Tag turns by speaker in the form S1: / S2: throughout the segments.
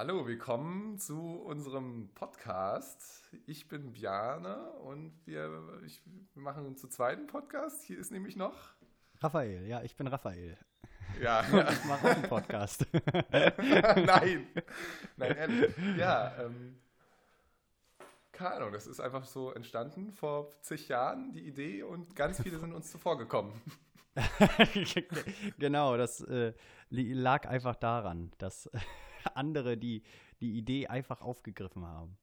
S1: Hallo, willkommen zu unserem Podcast. Ich bin Bjane und wir, ich, wir machen einen zu zweiten Podcast. Hier ist nämlich noch
S2: Raphael, ja, ich bin Raphael.
S1: Ja.
S2: Ich mache auch einen Podcast.
S1: Nein. Nein, ehrlich. Ja, ähm, keine Ahnung, das ist einfach so entstanden vor zig Jahren, die Idee, und ganz viele sind uns zuvor gekommen.
S2: genau, das äh, lag einfach daran, dass andere die, die Idee einfach aufgegriffen haben.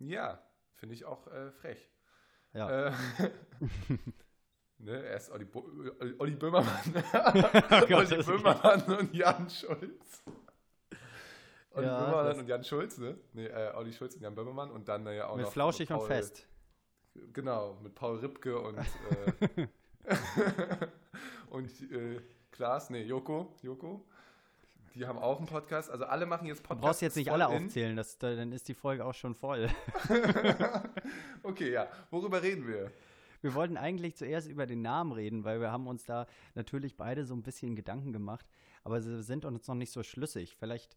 S1: Ja, finde ich auch äh, frech.
S2: Ja.
S1: Äh, ne, erst Olli, Bo Olli- Böhmermann.
S2: Gott,
S1: Olli Böhmermann und Jan Schulz. Olli
S2: Ja,
S1: Böhmermann und Jan Schulz, ne? Nee, äh, Olli Schulz und Jan Böhmermann und dann äh, ja auch
S2: Mit
S1: noch.
S2: flauschig und
S1: Paul-
S2: fest.
S1: Genau, mit Paul Ripke und. Äh, und äh, Klaas, nee, Joko, Joko. Die haben auch einen Podcast. Also alle machen jetzt
S2: Du
S1: Podcasts.
S2: brauchst jetzt nicht alle
S1: in.
S2: aufzählen, das, da- dann ist die Folge auch schon voll.
S1: okay, ja. Worüber reden wir?
S2: Wir wollten eigentlich zuerst über den Namen reden, weil wir haben uns da natürlich beide so ein bisschen Gedanken gemacht, aber sie sind uns noch nicht so schlüssig. Vielleicht,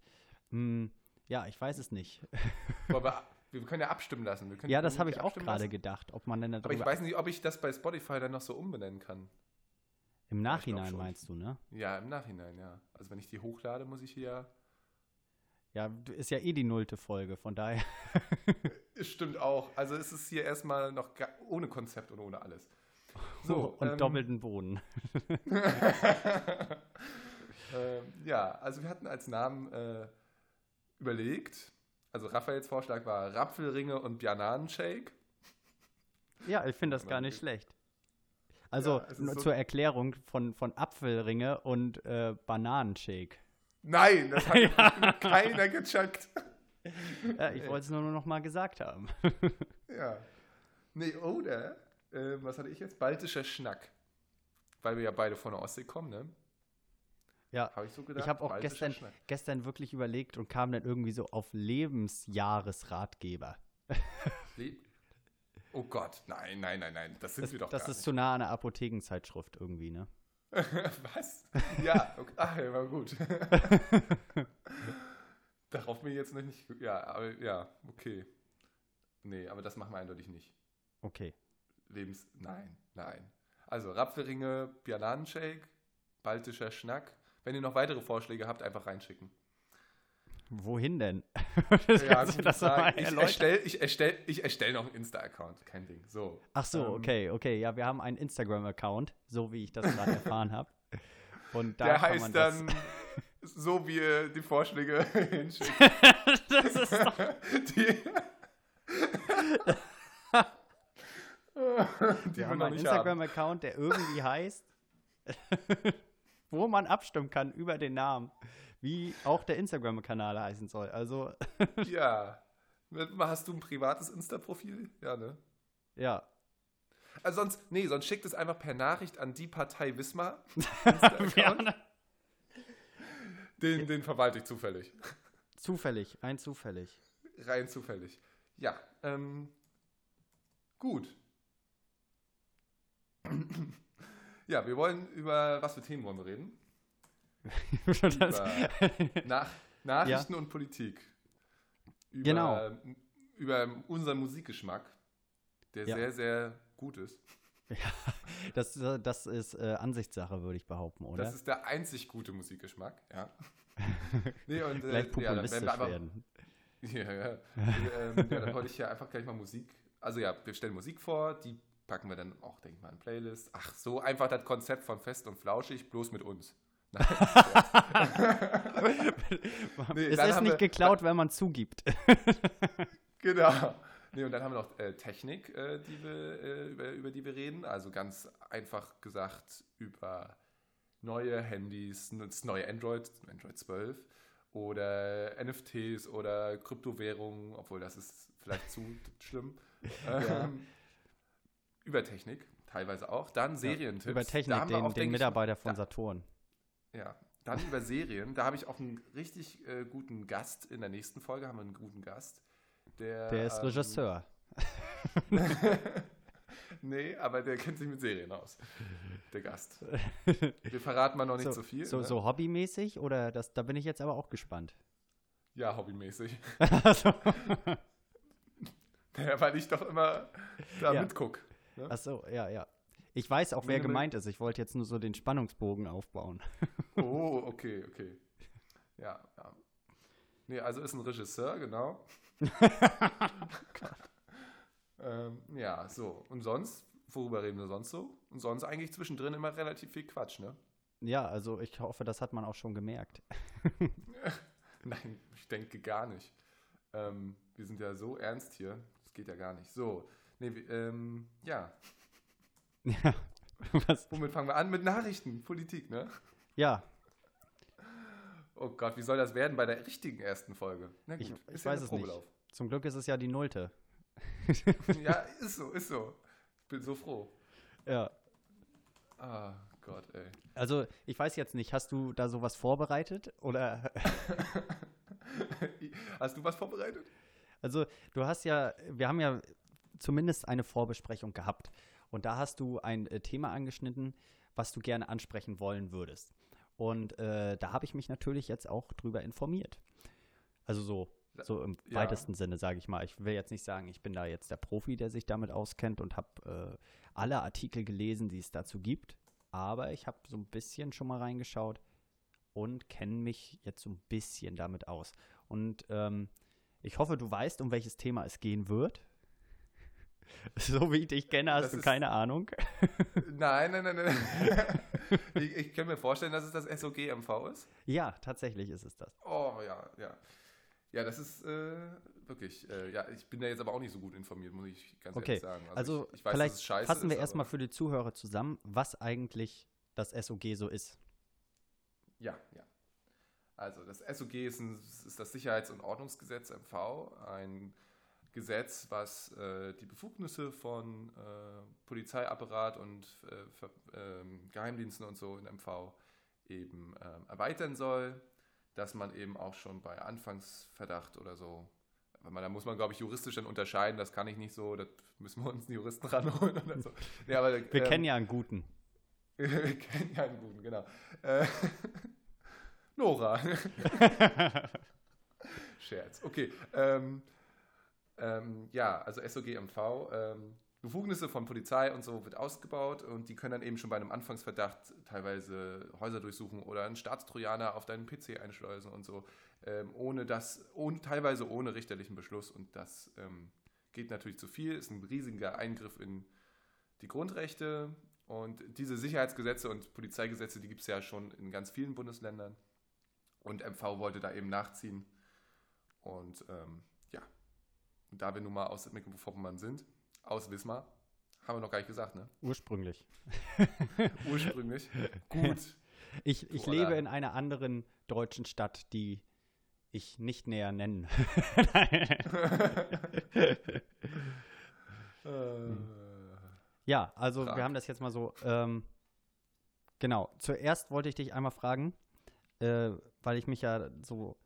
S2: hm, ja, ich weiß es nicht.
S1: Wollen wir, können ja abstimmen lassen. Wir können
S2: Ja, das habe ich auch gerade gedacht, ob man denn
S1: Aber ich weiß nicht, ob ich das bei Spotify dann noch so umbenennen kann.
S2: Im Nachhinein meinst du, ne?
S1: Ja, im Nachhinein, ja. Also wenn ich die hochlade, muss ich hier.
S2: Ja, ist ja eh die nullte Folge, von daher.
S1: Es stimmt auch. Also es ist hier erstmal noch ohne Konzept und ohne alles. So,
S2: und
S1: ähm,
S2: doppelten Boden.
S1: ähm, ja, also wir hatten als Namen äh, überlegt. Also Raphaels Vorschlag war Rapfelringe und Bananenshake.
S2: Ja, ich finde das gar nicht schlecht. Also
S1: Ja,
S2: nur
S1: so-
S2: zur Erklärung von, von Apfelringe und äh, Bananenshake.
S1: Nein, das hat bestimmt keiner gecheckt.
S2: Ja, ich wollte es nur noch mal gesagt haben.
S1: Ja. Nee, oder, äh, was hatte ich jetzt? Baltischer Schnack. Weil wir ja beide von der Ostsee kommen, ne?
S2: Ja,
S1: Habe ich so gedacht?
S2: ich habe auch gestern,
S1: Schnack.
S2: gestern wirklich überlegt und kam dann irgendwie so auf Lebensjahresratgeber.
S1: Le- Oh Gott, nein, nein, nein, nein, das sind
S2: Das,
S1: wir doch
S2: das ist zu nah an einer Apothekenzeitschrift irgendwie, ne?
S1: nicht. Was? Ja, okay. Ach, ja, war gut. Darauf bin ich jetzt noch nicht. Ja, aber ja, okay. Nee, aber das machen wir eindeutig nicht.
S2: Okay.
S1: Lebens. Nein, nein. Also Rapfelringe, Bananenshake, baltischer Schnack. Wenn ihr noch weitere Vorschläge habt, einfach reinschicken.
S2: Wohin denn?
S1: Ja,
S2: Kannst du das
S1: ich erstelle ich erstell, ich erstell noch einen Insta-Account, kein Ding. So.
S2: Ach so,
S1: Ähm,
S2: okay, okay. Ja, wir haben einen Instagram-Account, so wie ich das gerade erfahren habe. Und da
S1: Der heißt dann so, wie ihr die Vorschläge hinschickt.
S2: das ist doch
S1: Die, die
S2: Wir haben einen. Instagram-Account, der irgendwie heißt, wo man abstimmen kann über den Namen, wie auch der Instagram-Kanal heißen soll. Also,
S1: Ja. Hast du ein privates Insta-Profil? Ja, ne?
S2: ja.
S1: Also sonst, nee, sonst schickt es einfach per Nachricht an die Partei Wismar. Den, den verwalte ich zufällig.
S2: Zufällig, ein zufällig.
S1: Rein zufällig. Ja, ähm, gut. Ja, wir wollen über, was für Themen wollen wir reden? Nach, Nachrichten und Politik. Über,
S2: Genau.
S1: Über unseren Musikgeschmack, der
S2: Ja.
S1: sehr, sehr gut ist.
S2: das, das ist äh, Ansichtssache, würde ich behaupten, oder?
S1: Das ist der einzig gute Musikgeschmack, ja. Nee, und, äh,
S2: Gleich
S1: ja, dann werden
S2: populistisch
S1: einfach-
S2: werden.
S1: Ja, ja. ähm, ja, dann wollte ich ja einfach gleich mal Musik. Also ja, wir stellen Musik vor, die packen wir dann auch, denke ich mal, in Playlist. Ach, so einfach das Konzept von Fest und Flauschig, bloß mit uns. Nein, Nee,
S2: es ist nicht
S1: wir-
S2: geklaut, wenn man zugibt.
S1: genau. Nee, und dann haben wir noch äh, Technik, äh, die wir, äh, über, über die wir reden. Also ganz einfach gesagt über neue Handys, das neue Android, Android 12 oder NFTs oder Kryptowährungen, obwohl das ist vielleicht zu schlimm. Ähm, Über Technik, teilweise auch. Dann Serientipps.
S2: Über
S1: Da
S2: Technik, den, den
S1: denk ich,
S2: Mitarbeiter von Saturn.
S1: Ja, dann über Serien. Da habe ich auch einen richtig äh, guten Gast. In der nächsten Folge haben wir einen guten Gast. Der,
S2: Der ist
S1: ähm,
S2: Regisseur.
S1: nee, aber der kennt sich mit Serien aus. Der Gast. Wir verraten mal noch nicht so, viel.
S2: so,
S1: ne?
S2: so hobbymäßig oder das, da bin ich jetzt aber auch gespannt.
S1: Ja, hobbymäßig.
S2: also,
S1: Ja, weil ich doch immer da
S2: Ja.
S1: mitguck. Ne?
S2: achso, ja, ja. Ich weiß auch, wer
S1: Minimal-
S2: gemeint ist. Ich wollte jetzt nur so den Spannungsbogen aufbauen.
S1: Oh, okay, okay. Ja, ja. Nee, also ist ein Regisseur, genau. ähm, ja, so. Und sonst, worüber reden wir sonst so? Und sonst eigentlich zwischendrin immer relativ viel Quatsch, ne?
S2: Ja, also ich hoffe, das hat man auch schon gemerkt.
S1: Nein, ich denke gar nicht. Ähm, wir sind ja so ernst hier. Das geht ja gar nicht. So. Nee, ähm, ja.
S2: Ja. Was?
S1: Womit fangen wir an? Mit Nachrichten, Politik, ne?
S2: Ja,
S1: Oh Gott, wie soll das werden bei der richtigen ersten Folge? Na
S2: Ich- ich
S1: ist
S2: weiß es nicht.
S1: Probelauf.
S2: zum Glück ist es ja die Nullte.
S1: ja, ist so, ist so. Ich bin so froh.
S2: Ja.
S1: Ah, Gott, ey.
S2: Also, ich weiß jetzt nicht, hast du da sowas vorbereitet? Oder,
S1: Hast du was vorbereitet?
S2: also, du hast ja, wir haben ja zumindest eine Vorbesprechung gehabt. Und da hast du ein äh, Thema angeschnitten, was du gerne ansprechen wollen würdest. Und äh, da habe ich mich natürlich jetzt auch drüber informiert. Also so, so im
S1: Ja.
S2: weitesten Sinne, sage ich mal. Ich will jetzt nicht sagen, ich bin da jetzt der Profi, der sich damit auskennt und habe äh, alle Artikel gelesen, die es dazu gibt. Aber ich habe so ein bisschen schon mal reingeschaut und kenne mich jetzt so ein bisschen damit aus. Und ähm, ich hoffe, du weißt, um welches Thema es gehen wird. So wie ich dich kenne, hast
S1: Das
S2: du keine Ahnung.
S1: Nein, nein, nein, nein. ich, ich kann mir vorstellen, dass es das SOG-MV ist.
S2: Ja, tatsächlich ist es das.
S1: Oh, ja, ja. Ja, das ist äh, wirklich, äh, ja, ich bin da jetzt aber auch nicht so gut informiert, muss ich ganz
S2: Okay,
S1: ehrlich sagen.
S2: Also,
S1: ich, ich weiß,
S2: vielleicht
S1: dass es scheiße
S2: fassen wir
S1: ist,
S2: erstmal für die Zuhörer zusammen, was eigentlich das SOG so ist.
S1: Ja, ja. Also das SOG ist, ein, ist das Sicherheits- und Ordnungsgesetz MV, ein Gesetz, was äh, die Befugnisse von äh, Polizeiapparat und äh, ähm, Geheimdiensten und so in MV eben ähm, erweitern soll, dass man eben auch schon bei Anfangsverdacht oder so, man, da muss man, glaube ich, juristisch dann unterscheiden, das kann ich nicht so, da müssen wir uns einen Juristen ranholen oder so. Nee, aber,
S2: Wir
S1: ähm,
S2: kennen ja einen guten.
S1: wir kennen ja einen guten, genau. Äh, Nora. Scherz. Okay. Ähm, ähm, ja, also SOGMV. Ähm, Befugnisse von Polizei und so wird ausgebaut und die können dann eben schon bei einem Anfangsverdacht teilweise Häuser durchsuchen oder einen Staatstrojaner auf deinen PC einschleusen und so, ähm, ohne das, ohne, teilweise ohne richterlichen Beschluss und das ähm, geht natürlich zu viel, ist ein riesiger Eingriff in die Grundrechte und diese Sicherheitsgesetze und Polizeigesetze, die gibt es ja schon in ganz vielen Bundesländern. Und MV wollte da eben nachziehen. Und ähm, und da wir nun mal aus Mecklenburg-Vorpommern sind, aus Wismar, haben wir noch gar nicht gesagt, ne?
S2: Ursprünglich.
S1: Ursprünglich. Gut.
S2: Ich, ich lebe in einer anderen deutschen Stadt, die ich nicht näher nennen.
S1: Äh,
S2: ja, also
S1: Frag.
S2: wir haben das jetzt mal so. Ähm, genau. Zuerst wollte ich dich einmal fragen, äh, weil ich mich ja so.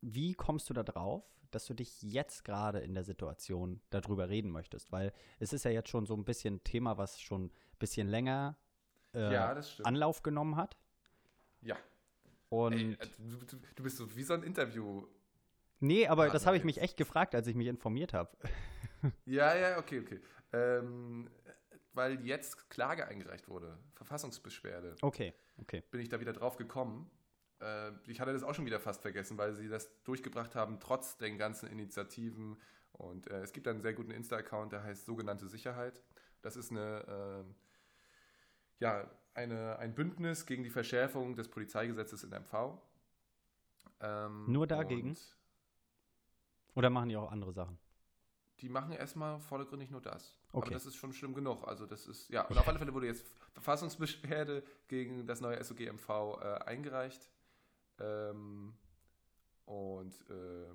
S2: Wie kommst du da drauf, dass du dich jetzt gerade in der Situation darüber reden möchtest? Weil es ist ja jetzt schon so ein bisschen Thema, was schon ein bisschen länger äh,
S1: ja.
S2: Anlauf genommen hat.
S1: ja.
S2: Und
S1: Ey, äh, du, du, bist so wie so ein Interview.
S2: nee, aber
S1: Partner
S2: das habe ich mich echt gefragt, als ich mich informiert habe.
S1: Ja, ja, okay, okay. Ähm, weil jetzt Klage eingereicht wurde, Verfassungsbeschwerde.
S2: Okay, okay.
S1: bin ich da wieder drauf gekommen. Äh, ich hatte das auch schon wieder fast vergessen, weil sie das durchgebracht haben, trotz den ganzen Initiativen. Und äh, es gibt einen sehr guten Insta-Account, der heißt sogenannte Sicherheit. Das ist eine, ähm, ja, eine, ein Bündnis gegen die Verschärfung des Polizeigesetzes in MV. Ähm,
S2: Nur dagegen? Oder machen die auch andere Sachen?
S1: Die machen erstmal vordergründig nur das.
S2: Okay.
S1: Aber das ist schon schlimm genug. Also das ist, ja, und auf alle Fälle wurde jetzt Verfassungsbeschwerde gegen das neue SOGMV äh, eingereicht. Ähm, und äh,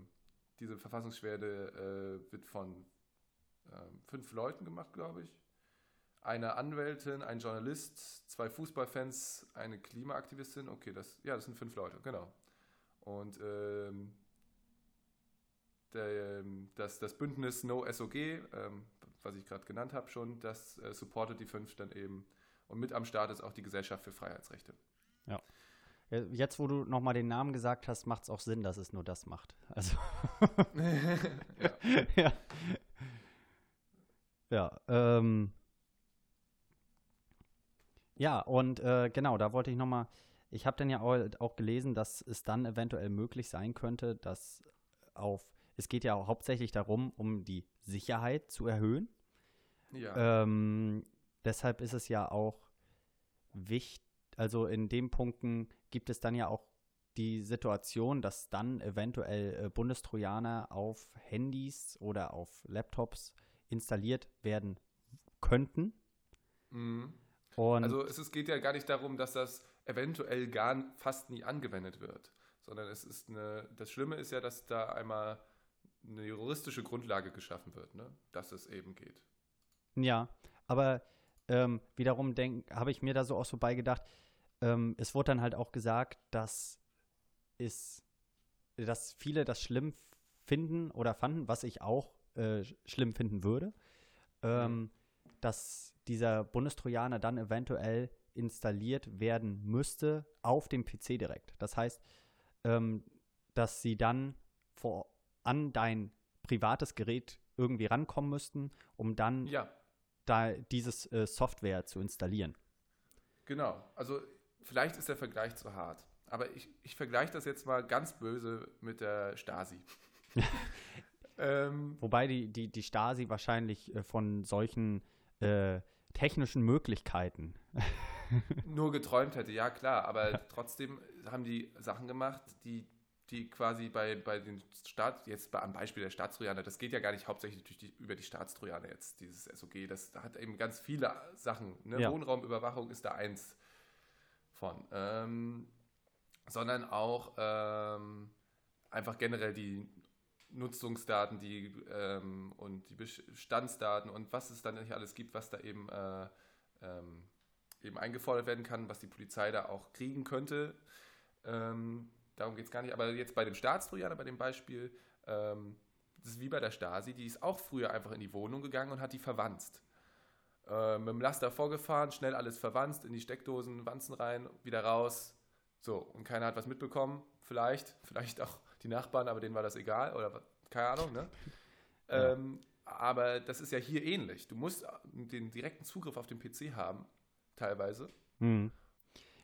S1: diese Verfassungsbeschwerde äh, wird von ähm, fünf Leuten gemacht, glaube ich. Eine Anwältin, ein Journalist, zwei Fußballfans, eine Klimaaktivistin. Okay, das, ja, das sind fünf Leute, genau. Und ähm, der, ähm, das, das Bündnis No SOG, ähm, was ich gerade genannt habe schon, das äh, supportet die fünf dann eben. Und mit am Start ist auch die Gesellschaft für Freiheitsrechte.
S2: Äh, Jetzt, wo du nochmal den Namen gesagt hast, macht es auch Sinn, dass es nur das macht. Also.
S1: ja.
S2: ja. Ja, ähm. Ja, und äh, genau, da wollte ich nochmal, ich habe dann ja auch, auch gelesen, dass es dann eventuell möglich sein könnte, dass auf, es geht ja hauptsächlich darum, um die Sicherheit zu erhöhen.
S1: ja.
S2: Ähm, deshalb ist es ja auch wichtig, also in den Punkten gibt es dann ja auch die Situation, dass dann eventuell äh, Bundestrojaner auf Handys oder auf Laptops installiert werden könnten.
S1: Mhm. Also es, es geht ja gar nicht darum, dass das eventuell gar fast nie angewendet wird, sondern es ist eine, das Schlimme ist ja, dass da einmal eine juristische Grundlage geschaffen wird, ne? dass es eben geht.
S2: ja, aber ähm, wiederum habe ich mir da so auch so beigedacht, ähm, es wurde dann halt auch gesagt, dass es, dass viele das schlimm finden oder fanden, was ich auch äh, sch- schlimm finden würde, ähm, dass dieser Bundestrojaner dann eventuell installiert werden müsste auf dem PC direkt. Das heißt, ähm, dass sie dann vor, an dein privates Gerät irgendwie rankommen müssten, um dann
S1: Ja,
S2: da dieses äh, Software zu installieren.
S1: genau. Also vielleicht ist der Vergleich zu hart, aber ich, ich vergleiche das jetzt mal ganz böse mit der Stasi. ähm,
S2: Wobei die, die, die Stasi wahrscheinlich äh, von solchen äh, technischen Möglichkeiten.
S1: nur geträumt hätte, ja klar, aber trotzdem haben die Sachen gemacht, die, die quasi bei, bei den Staat, jetzt bei, am Beispiel der Staatstrojaner, das geht ja gar nicht hauptsächlich durch die, über die Staatstrojaner jetzt, dieses SOG, das hat eben ganz viele Sachen. Ne?
S2: Ja.
S1: Wohnraumüberwachung ist da eins von. Ähm, sondern auch ähm, einfach generell die Nutzungsdaten die, ähm, und die Bestandsdaten und was es dann nicht alles gibt, was da eben äh, ähm, eben eingefordert werden kann, was die Polizei da auch kriegen könnte. Ähm, darum geht es gar nicht. Aber jetzt bei dem Staatstrojaner, bei dem Beispiel, ähm, das ist wie bei der Stasi, die ist auch früher einfach in die Wohnung gegangen und hat die verwanzt. Äh, mit dem Laster vorgefahren, schnell alles verwanzt, in die Steckdosen, Wanzen rein, wieder raus. So, und keiner hat was mitbekommen. Vielleicht, vielleicht auch die Nachbarn, aber denen war das egal oder keine Ahnung, ne?
S2: Ja.
S1: Ähm, aber das ist ja hier ähnlich. Du musst den direkten Zugriff auf den PC haben, teilweise.
S2: Hm.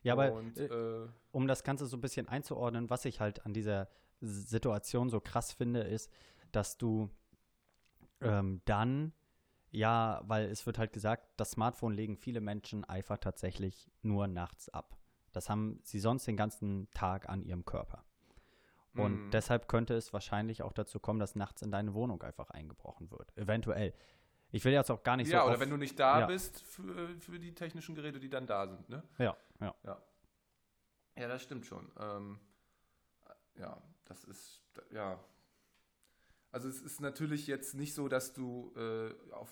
S2: Ja, aber
S1: Und,
S2: äh,
S1: äh,
S2: um das Ganze so ein bisschen einzuordnen, was ich halt an dieser Situation so krass finde, ist, dass du ähm, dann, ja, weil es wird halt gesagt, das Smartphone legen viele Menschen einfach tatsächlich nur nachts ab. Das haben sie sonst den ganzen Tag an ihrem Körper. Und
S1: Mhm.
S2: deshalb könnte es wahrscheinlich auch dazu kommen, dass nachts in deine Wohnung einfach eingebrochen wird. Eventuell. Ich will jetzt auch gar nicht
S1: ja,
S2: so.
S1: oder
S2: auf-
S1: wenn du nicht da
S2: ja.
S1: bist für, für die technischen Geräte, die dann da sind, ne?
S2: Ja, ja.
S1: Ja, das stimmt schon. Ähm, ja, das ist, ja. Also es ist natürlich jetzt nicht so, dass du äh, auf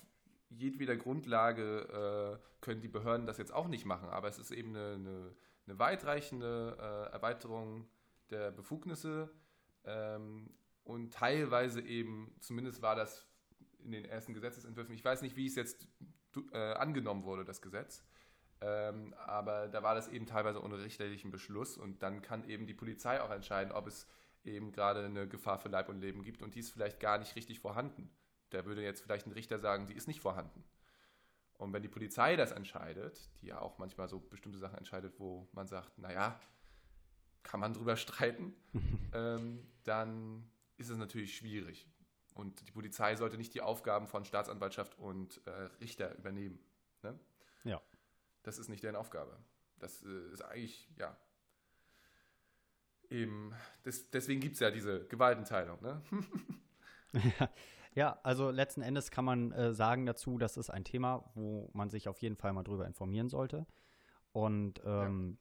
S1: jedweder Grundlage äh, können die Behörden das jetzt auch nicht machen, aber es ist eben eine, eine, eine weitreichende äh, Erweiterung der Befugnisse ähm, und teilweise eben, zumindest war das in den ersten Gesetzesentwürfen, ich weiß nicht, wie es jetzt äh, angenommen wurde, das Gesetz, ähm, aber da war das eben teilweise ohne richterlichen Beschluss und dann kann eben die Polizei auch entscheiden, ob es eben gerade eine Gefahr für Leib und Leben gibt und die ist vielleicht gar nicht richtig vorhanden. Da würde jetzt vielleicht ein Richter sagen, die ist nicht vorhanden. Und wenn die Polizei das entscheidet, die ja auch manchmal so bestimmte Sachen entscheidet, wo man sagt, naja, kann man drüber streiten, ähm, dann ist es natürlich schwierig. Und die Polizei sollte nicht die Aufgaben von Staatsanwaltschaft und äh, Richter übernehmen. Ne?
S2: Ja.
S1: Das ist nicht deren Aufgabe. Das äh, ist eigentlich, ja. Eben, des, deswegen gibt es ja diese Gewaltenteilung. Ne?
S2: Ja, also letzten Endes kann man äh, sagen dazu, das ist ein Thema, wo man sich auf jeden Fall mal drüber informieren sollte und ähm,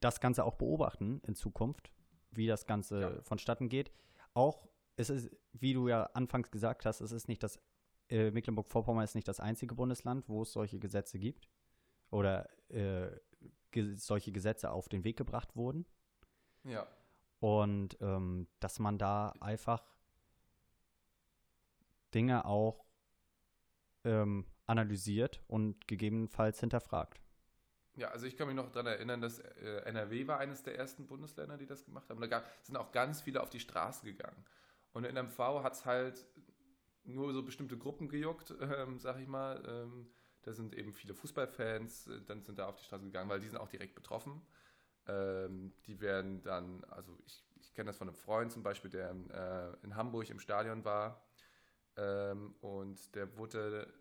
S2: das Ganze auch beobachten in Zukunft, wie das Ganze
S1: Ja.
S2: vonstatten geht. Auch es ist, wie du ja anfangs gesagt hast, es ist nicht das äh, Mecklenburg-Vorpommern ist nicht das einzige Bundesland, wo es solche Gesetze gibt oder äh, ge solche Gesetze auf den Weg gebracht wurden.
S1: Ja.
S2: Und ähm, dass man da einfach Dinge auch ähm, analysiert und gegebenenfalls hinterfragt.
S1: Ja, also ich kann mich noch daran erinnern, dass äh, NRW war eines der ersten Bundesländer, die das gemacht haben. Da gab, sind auch ganz viele auf die Straße gegangen. Und in MV hat es halt nur so bestimmte Gruppen gejuckt, ähm, sag ich mal. Ähm, da sind eben viele Fußballfans, äh, dann sind da auf die Straße gegangen, weil die sind auch direkt betroffen. Ähm, die werden dann, also ich, ich kenne das von einem Freund zum Beispiel, der in, äh, in Hamburg im Stadion war. Ähm, und der wurde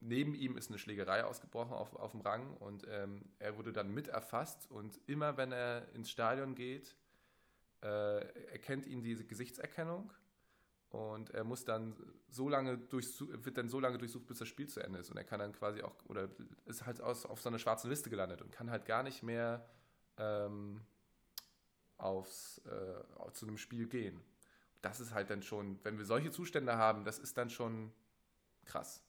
S1: neben ihm ist eine Schlägerei ausgebrochen auf, auf dem Rang und ähm, er wurde dann mit erfasst und immer wenn er ins Stadion geht, äh, erkennt ihn diese Gesichtserkennung und er muss dann so lange durch, wird dann so lange durchsucht, bis das Spiel zu Ende ist und er kann dann quasi auch, oder ist halt aus, auf so einer schwarzen Liste gelandet und kann halt gar nicht mehr ähm, aufs, äh, zu einem Spiel gehen. Das ist halt dann schon, wenn wir solche Zustände haben, das ist dann schon krass.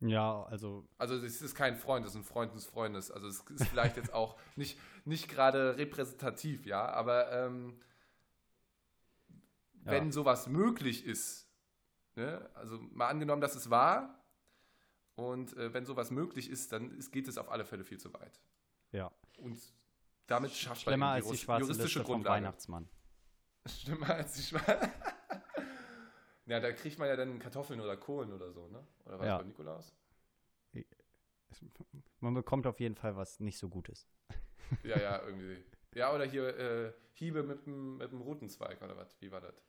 S2: Ja, also.
S1: Also es ist kein Freund, es ist ein Freund des Freundes. Also es ist vielleicht jetzt auch nicht, nicht gerade repräsentativ, ja, aber ähm, ja. wenn sowas möglich ist, ne, also mal angenommen, dass es war, und äh, wenn sowas möglich ist, dann ist, geht es auf alle Fälle viel zu weit.
S2: Ja.
S1: Und damit schafft
S2: man die, juristische Liste Grundlage. Weihnachtsmann.
S1: Schlimmer als die schwarze Ja, da kriegt man ja dann Kartoffeln oder Kohlen oder so, ne? Oder was ja. bei Nikolaus?
S2: Man bekommt auf jeden Fall was nicht so Gutes.
S1: Ja, ja, irgendwie. Ja, oder hier äh, Hiebe mit dem, mit dem Rotenzweig oder was? Wie war das?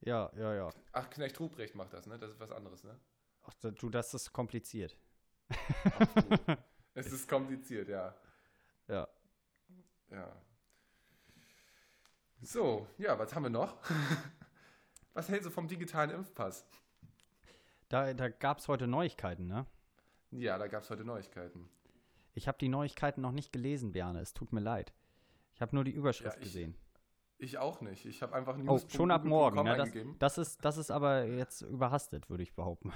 S2: Ja, ja, ja.
S1: Ach, Knecht Ruprecht macht das, ne? Das ist was anderes, ne?
S2: Ach, du, das ist kompliziert.
S1: Ach, es ist kompliziert, ja.
S2: Ja.
S1: Ja. So, ja, was haben wir noch? Was hältst du vom digitalen Impfpass?
S2: Da, da gab es heute Neuigkeiten, ne?
S1: Ja, da gab es heute Neuigkeiten.
S2: Ich habe die Neuigkeiten noch nicht gelesen, Berne. Es tut mir leid. Ich habe nur die Überschrift ja, ich, gesehen.
S1: Ich auch nicht. Ich habe einfach
S2: News. Oh, schon ab morgen. Ne? Das, das, ist, das ist aber jetzt überhastet, würde ich behaupten.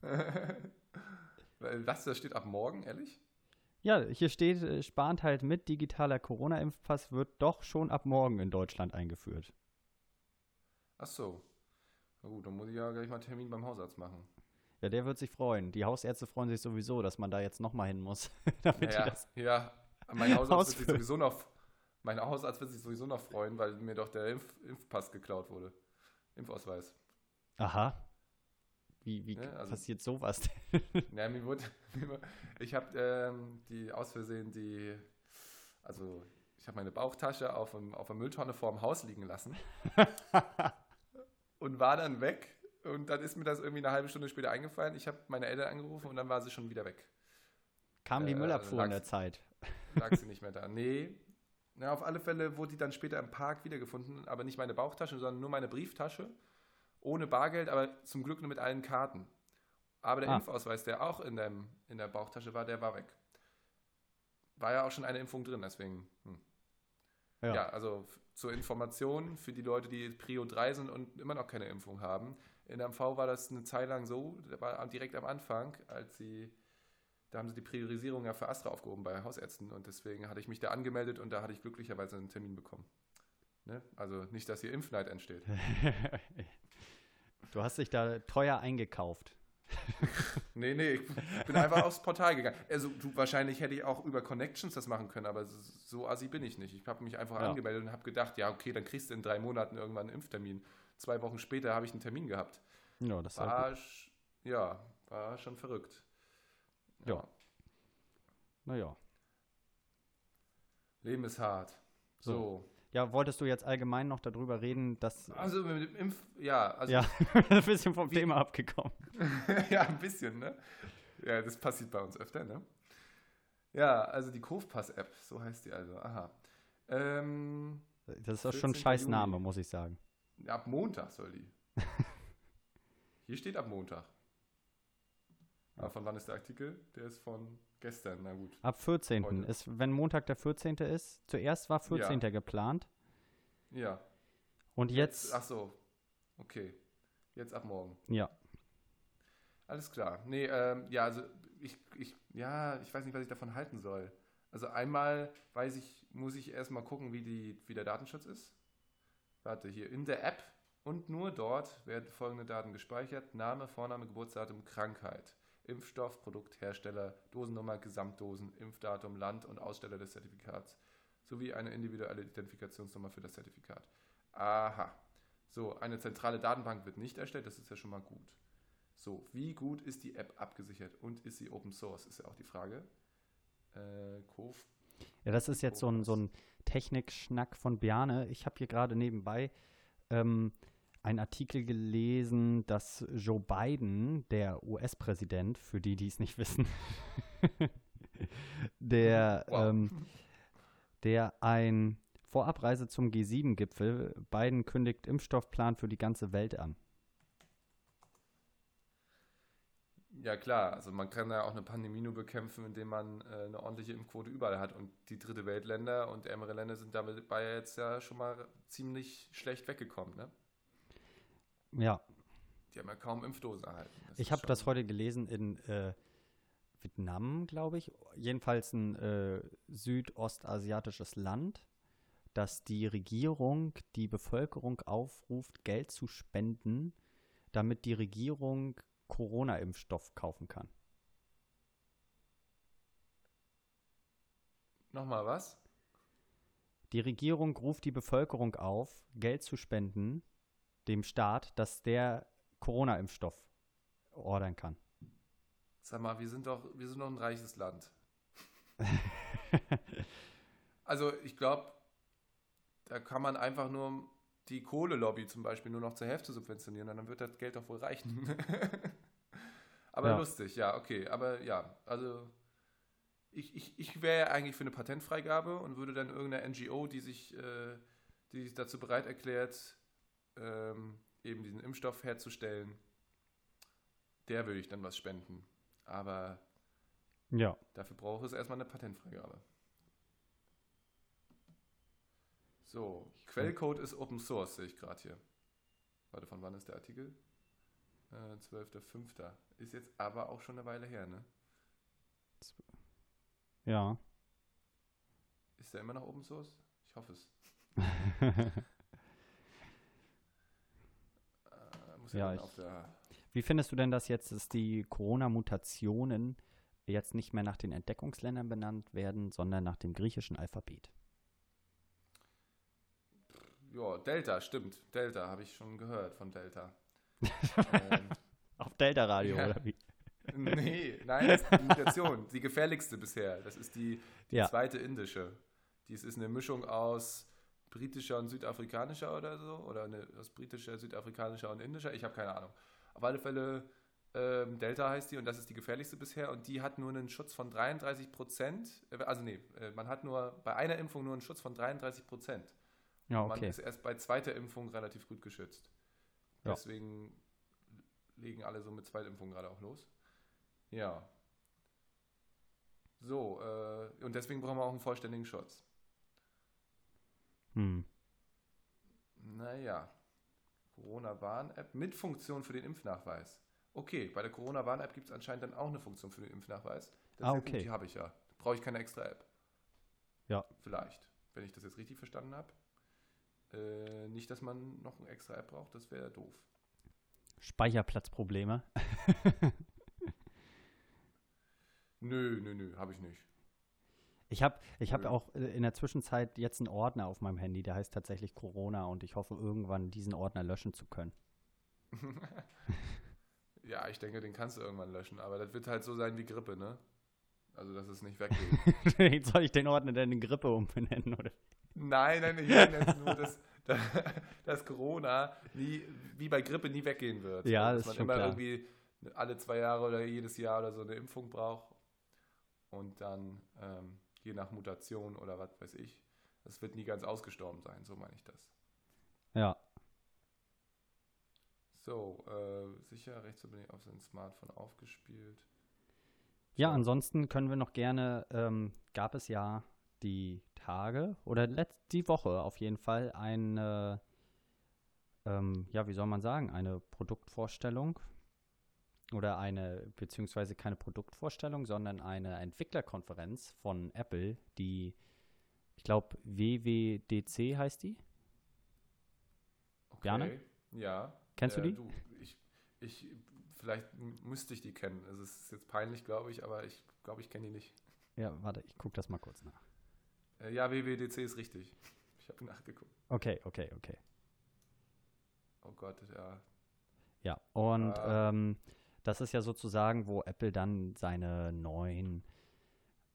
S1: Was, das steht ab morgen, ehrlich?
S2: Ja, hier steht, äh, Spahn halt mit, digitaler Corona-Impfpass wird doch schon ab morgen in Deutschland eingeführt.
S1: Ach so. Na gut, dann muss ich ja gleich mal einen Termin beim Hausarzt machen.
S2: Ja, der wird sich freuen. Die Hausärzte freuen sich sowieso, dass man da jetzt nochmal hin muss.
S1: naja, ja, mein Hausarzt wird sich sowieso noch, mein Hausarzt wird sich sowieso noch freuen, weil mir doch der Impf Impfpass geklaut wurde. Impfausweis.
S2: Aha. Wie, wie ja, also, passiert sowas
S1: ja, mir wurde, ich habe ähm, die aus Versehen die, also ich habe meine Bauchtasche auf, auf der Mülltonne vor dem Haus liegen lassen. und war dann weg. Und dann ist mir das irgendwie eine halbe Stunde später eingefallen. Ich habe meine Eltern angerufen und dann war sie schon wieder weg.
S2: Kam die äh, Müllabfuhr in der Zeit?
S1: Lag sie nicht mehr da. Nee. Na, auf alle Fälle wurde die dann später im Park wiedergefunden, aber nicht meine Bauchtasche, sondern nur meine Brieftasche. Ohne Bargeld, aber zum Glück nur mit allen Karten. Aber der ah. Impfausweis, der auch in, dem, in der Bauchtasche war, der war weg. War ja auch schon eine Impfung drin, deswegen. Hm. Ja. ja, also zur Information für die Leute, die Prio 3 sind und immer noch keine Impfung haben. In der MV war das eine Zeit lang so, da war direkt am Anfang, als sie, da haben sie die Priorisierung ja für Astra aufgehoben bei Hausärzten und deswegen hatte ich mich da angemeldet und da hatte ich glücklicherweise einen Termin bekommen. Ne? Also nicht, dass hier Impfneid entsteht.
S2: du hast dich da teuer eingekauft.
S1: nee, nee, ich bin einfach aufs Portal gegangen. Also du, wahrscheinlich hätte ich auch über Connections das machen können, aber so assi bin ich nicht. Ich habe mich einfach ja. angemeldet und habe gedacht, ja, okay, dann kriegst du in drei Monaten irgendwann einen Impftermin. Zwei Wochen später habe ich einen Termin gehabt.
S2: Ja, das
S1: war, ja, war schon verrückt.
S2: Ja. ja. Naja.
S1: Leben ist hart. so. so.
S2: Ja, wolltest du jetzt allgemein noch darüber reden, dass.
S1: Also mit dem Impf. Ja, also.
S2: Ja, ein bisschen vom wie, Thema abgekommen.
S1: ja, ein bisschen, ne? Ja, das passiert bei uns öfter, ne? Ja, also die Kofpass-App, so heißt die also. Aha. Ähm,
S2: das ist auch schon ein scheiß Name, muss ich sagen.
S1: Ab Montag soll die. Hier steht ab Montag. Aber von wann ist der Artikel? Der ist von gestern, na gut.
S2: Ab 14. Ist, wenn Montag der 14. ist. Zuerst war 14. Ja. geplant.
S1: Ja.
S2: Und jetzt, jetzt.
S1: Ach so. Okay. Jetzt ab morgen.
S2: Ja.
S1: Alles klar. Nee, ähm, ja, also ich, ich, ja, ich weiß nicht, was ich davon halten soll. Also einmal weiß ich, muss ich erstmal gucken, wie, die, wie der Datenschutz ist. Warte, hier in der App und nur dort werden folgende Daten gespeichert: Name, Vorname, Geburtsdatum, Krankheit. Impfstoff, Produkthersteller, Dosennummer, Gesamtdosen, Impfdatum, Land und Aussteller des Zertifikats sowie eine individuelle Identifikationsnummer für das Zertifikat. Aha. So, eine zentrale Datenbank wird nicht erstellt, das ist ja schon mal gut. So, wie gut ist die App abgesichert und ist sie Open Source, ist ja auch die Frage. Äh, Kof.
S2: Ja, das ist jetzt so ein, so ein Technikschnack von Bjane. Ich habe hier gerade nebenbei ähm, einen Artikel gelesen, dass Joe Biden, der US-Präsident, für die, die es nicht wissen, der, wow. ähm, der ein Vorabreise zum G7-Gipfel, Biden kündigt Impfstoffplan für die ganze Welt an.
S1: Ja klar, also man kann ja auch eine Pandemie nur bekämpfen, indem man äh, eine ordentliche Impfquote überall hat. Und die dritte Weltländer und ärmere Länder sind dabei jetzt ja schon mal ziemlich schlecht weggekommen, ne?
S2: Ja.
S1: Die haben ja kaum Impfdosen erhalten.
S2: Das ich habe das heute gelesen in äh, Vietnam, glaube ich. Jedenfalls ein äh, südostasiatisches Land, dass die Regierung die Bevölkerung aufruft, Geld zu spenden, damit die Regierung Corona-Impfstoff kaufen kann.
S1: Nochmal was?
S2: Die Regierung ruft die Bevölkerung auf, Geld zu spenden, dem Staat, dass der Corona-Impfstoff ordern kann.
S1: Sag mal, wir sind doch, wir sind doch ein reiches Land. also ich glaube, da kann man einfach nur die Kohlelobby zum Beispiel nur noch zur Hälfte subventionieren und dann wird das Geld doch wohl reichen. aber ja. lustig, ja, okay. Aber ja, also ich, ich, ich wäre eigentlich für eine Patentfreigabe und würde dann irgendeine NGO, die sich, äh, die sich dazu bereit erklärt, ähm, eben diesen Impfstoff herzustellen, der würde ich dann was spenden. Aber
S2: ja.
S1: dafür braucht es erstmal eine Patentfreigabe. So, Quellcode ist Open Source, sehe ich gerade hier. Warte, von wann ist der Artikel? Äh, 12.05. Ist jetzt aber auch schon eine Weile her, ne?
S2: Ja.
S1: Ist der immer noch Open Source? Ich hoffe es.
S2: äh, ja, ich, wie findest du denn das jetzt, dass die Corona-Mutationen jetzt nicht mehr nach den Entdeckungsländern benannt werden, sondern nach dem griechischen Alphabet?
S1: Ja, Delta, stimmt. Delta, habe ich schon gehört von Delta.
S2: ähm, Auf Delta Radio, ja. oder wie?
S1: Nee, nein, das ist die Mutation, die gefährlichste bisher. Das ist die, die ja. zweite indische. Dies ist eine Mischung aus britischer und südafrikanischer oder so. Oder eine, aus britischer, südafrikanischer und indischer. Ich habe keine Ahnung. Auf alle Fälle, ähm, Delta heißt die und das ist die gefährlichste bisher. Und die hat nur einen Schutz von 33 Prozent. Äh, also nee, äh, man hat nur bei einer Impfung nur einen Schutz von 33 Prozent. Ja, okay. Man ist erst bei zweiter Impfung relativ gut geschützt. Ja. Deswegen legen alle so mit Zweitimpfung gerade auch los. Ja. So, äh, und deswegen brauchen wir auch einen vollständigen Schutz.
S2: Hm.
S1: Naja. Corona-Warn-App mit Funktion für den Impfnachweis. Okay, bei der Corona-Warn-App gibt es anscheinend dann auch eine Funktion für den Impfnachweis.
S2: Das ah, okay.
S1: Die habe ich ja. Brauche ich keine extra App.
S2: Ja.
S1: Vielleicht, wenn ich das jetzt richtig verstanden habe. Äh, nicht, dass man noch eine extra App braucht, das wäre doof.
S2: Speicherplatzprobleme?
S1: nö, nö, nö, habe ich nicht.
S2: Ich habe ich hab auch äh, in der Zwischenzeit jetzt einen Ordner auf meinem Handy, der heißt tatsächlich Corona und ich hoffe irgendwann diesen Ordner löschen zu können.
S1: ja, ich denke, den kannst du irgendwann löschen, aber das wird halt so sein wie Grippe, ne? Also, dass es nicht weggeht.
S2: Soll ich den Ordner denn in Grippe umbenennen, oder?
S1: Nein, nein, ich meine jetzt nur, dass, dass Corona nie, wie bei Grippe nie weggehen wird.
S2: Ja, das dass man immer klar.
S1: irgendwie alle zwei Jahre oder jedes Jahr oder so eine Impfung braucht und dann ähm, je nach Mutation oder was weiß ich, das wird nie ganz ausgestorben sein, so meine ich das.
S2: Ja.
S1: So, äh, sicher rechtsunabhängig auf sein Smartphone aufgespielt.
S2: Ja, ansonsten können wir noch gerne, ähm, gab es ja die Tage oder die Woche auf jeden Fall eine, ähm, ja, wie soll man sagen, eine Produktvorstellung oder eine, beziehungsweise keine Produktvorstellung, sondern eine Entwicklerkonferenz von Apple, die, ich glaube, WWDC heißt die.
S1: Okay. Bjane? Ja.
S2: Kennst äh, du die?
S1: Du, ich, ich vielleicht müsste ich die kennen. Also es ist jetzt peinlich, glaube ich, aber ich glaube, ich kenne die nicht.
S2: Ja, warte, ich gucke das mal kurz nach.
S1: Äh, ja, WWDC ist richtig. Ich habe nachgeguckt.
S2: Okay, okay, okay.
S1: Oh Gott, ja.
S2: Ja, und
S1: Ah.
S2: ähm, das ist ja sozusagen, wo Apple dann seine neuen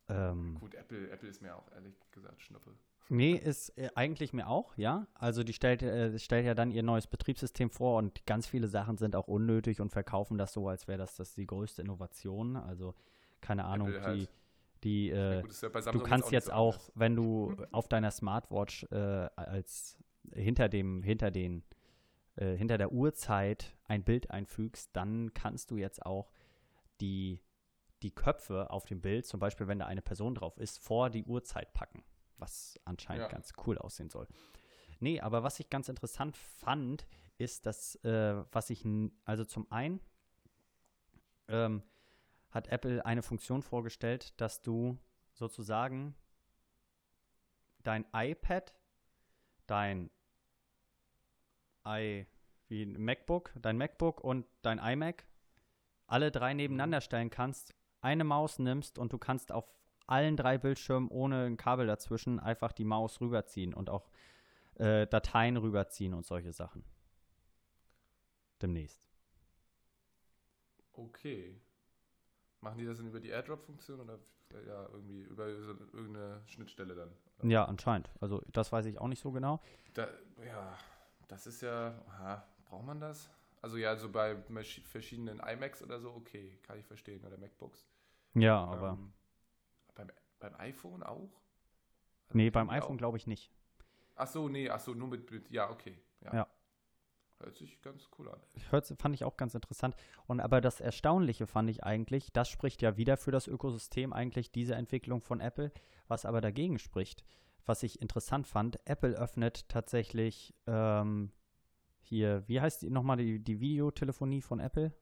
S2: ähm,
S1: Gut, Apple, Apple ist mir auch ehrlich gesagt Schnuppe.
S2: Nee, ist äh, eigentlich mir auch, ja. Also die stellt, äh, stellt ja dann ihr neues Betriebssystem vor und ganz viele Sachen sind auch unnötig und verkaufen das so, als wäre das, das die größte Innovation. Also keine Ahnung,
S1: Apple halt.
S2: die, die
S1: Ja,
S2: äh,
S1: gut,
S2: du kannst jetzt
S1: so
S2: auch,
S1: anders.
S2: wenn du auf deiner Smartwatch äh, als hinter dem, hinter den, äh, hinter der Uhrzeit ein Bild einfügst, dann kannst du jetzt auch die, die Köpfe auf dem Bild, zum Beispiel wenn da eine Person drauf ist, vor die Uhrzeit packen, was anscheinend
S1: Ja.
S2: ganz cool aussehen soll. Nee, aber was ich ganz interessant fand, ist, dass, äh, was ich, also zum einen ähm, hat Apple eine Funktion vorgestellt, dass du sozusagen dein iPad, dein i, wie ein MacBook, dein MacBook und dein iMac alle drei nebeneinander stellen kannst, eine Maus nimmst und du kannst auf allen drei Bildschirmen ohne ein Kabel dazwischen einfach die Maus rüberziehen und auch äh, Dateien rüberziehen und solche Sachen. Demnächst.
S1: Okay. Machen die das denn über die AirDrop-Funktion oder äh, ja, irgendwie über so irgendeine Schnittstelle dann?
S2: Ja, anscheinend. Also das weiß ich auch nicht so genau.
S1: Da, ja, das ist ja, aha, braucht man das? Also ja, so bei verschiedenen iMacs oder so, okay, kann ich verstehen, oder MacBooks.
S2: Ja, aber
S1: Ähm, beim, beim iPhone auch? Also
S2: nee, beim iPhone glaube ich nicht.
S1: Ach so, nee, ach so, nur mit, mit ja, okay. Ja.
S2: Ja.
S1: Hört sich ganz cool an.
S2: Hört, fand ich auch ganz interessant. Und aber das Erstaunliche fand ich eigentlich, das spricht ja wieder für das Ökosystem eigentlich, diese Entwicklung von Apple, was aber dagegen spricht. Was ich interessant fand, Apple öffnet tatsächlich ähm, hier, wie heißt die nochmal die, die Videotelefonie von Apple?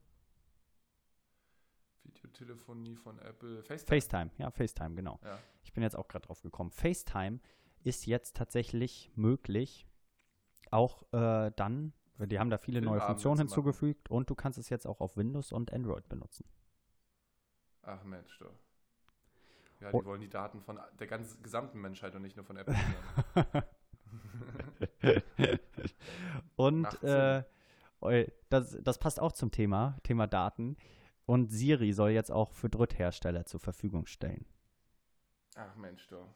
S1: Videotelefonie von Apple, FaceTime.
S2: FaceTime, ja, FaceTime, genau.
S1: Ja.
S2: Ich bin jetzt auch gerade drauf gekommen. FaceTime ist jetzt tatsächlich möglich, auch äh, dann, die haben da viele neue
S1: Filmabende
S2: Funktionen
S1: zu machen.
S2: hinzugefügt und du kannst es jetzt auch auf Windows und Android benutzen.
S1: Ach Mensch, doch. Ja,
S2: Oh.
S1: die wollen die Daten von der ganzen gesamten Menschheit und nicht nur von Apple.
S2: und äh, das, das passt auch zum Thema, Thema Daten. Und Siri soll jetzt auch für Dritthersteller zur Verfügung stellen.
S1: Ach Mensch, doch.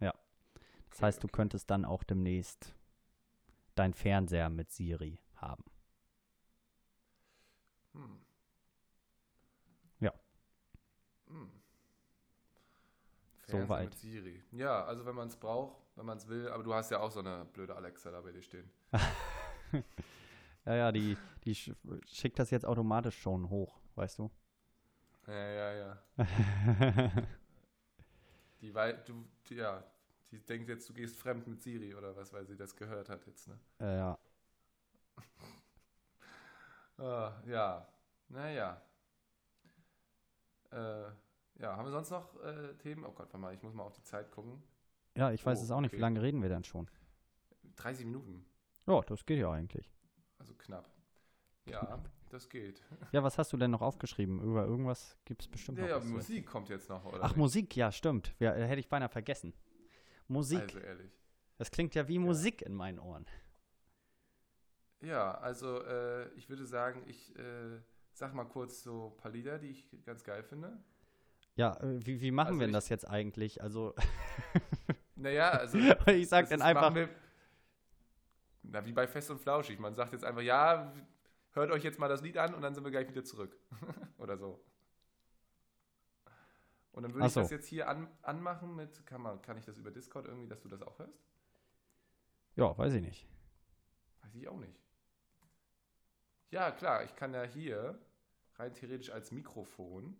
S2: Ja. Das
S1: Okay,
S2: heißt, du
S1: okay.
S2: könntest dann auch demnächst dein Fernseher mit Siri haben.
S1: Hm.
S2: Ja.
S1: Hm.
S2: So
S1: Fernseher
S2: weit.
S1: Mit Siri. Ja, also wenn man es braucht, wenn man es will, aber du hast ja auch so eine blöde Alexa da bei dir stehen.
S2: Ja, ja, die, die sch schickt das jetzt automatisch schon hoch, weißt du?
S1: Ja, ja, ja. Die, wei du, die, ja, die denkt jetzt, du gehst fremd mit Siri oder was, weil sie das gehört hat jetzt, ne?
S2: Ja.
S1: Ah, ja, naja. Äh, ja, haben wir sonst noch äh, Themen? Oh Gott, warte mal, ich muss mal auf die Zeit gucken.
S2: ja, ich weiß
S1: Oh,
S2: es auch nicht. Wie
S1: okay.
S2: lange reden wir denn schon?
S1: 30 Minuten,
S2: Ja, das geht ja eigentlich.
S1: also knapp. Ja, das geht.
S2: Ja, was hast du denn noch aufgeschrieben? Über irgendwas gibt es bestimmt
S1: Ja,
S2: noch
S1: ja,
S2: was
S1: Musik kommt jetzt noch, oder?
S2: Ach,
S1: nicht?
S2: Musik, ja, stimmt. Ja, äh, hätte ich beinahe vergessen. Musik.
S1: Also ehrlich.
S2: Das klingt ja wie Musik in meinen Ohren.
S1: Ja, also äh, ich würde sagen, ich äh, sag mal kurz so ein paar Lieder, die ich ganz geil finde.
S2: Ja, äh, wie, wie machen
S1: Also
S2: wir denn
S1: ich-
S2: das jetzt eigentlich? Also,
S1: Naja, also
S2: ich sag dann einfach,
S1: wir- Na, wie bei Fest und Flauschig. Man sagt jetzt einfach, ja, hört euch jetzt mal das Lied an und dann sind wir gleich wieder zurück. Oder so. Und dann würde
S2: Ach
S1: ich das
S2: so.
S1: jetzt hier an, anmachen mit, kann, man, kann ich das über Discord irgendwie, dass du das auch hörst?
S2: ja, weiß ich nicht.
S1: Weiß ich auch nicht. Ja, klar, ich kann ja hier rein theoretisch als Mikrofon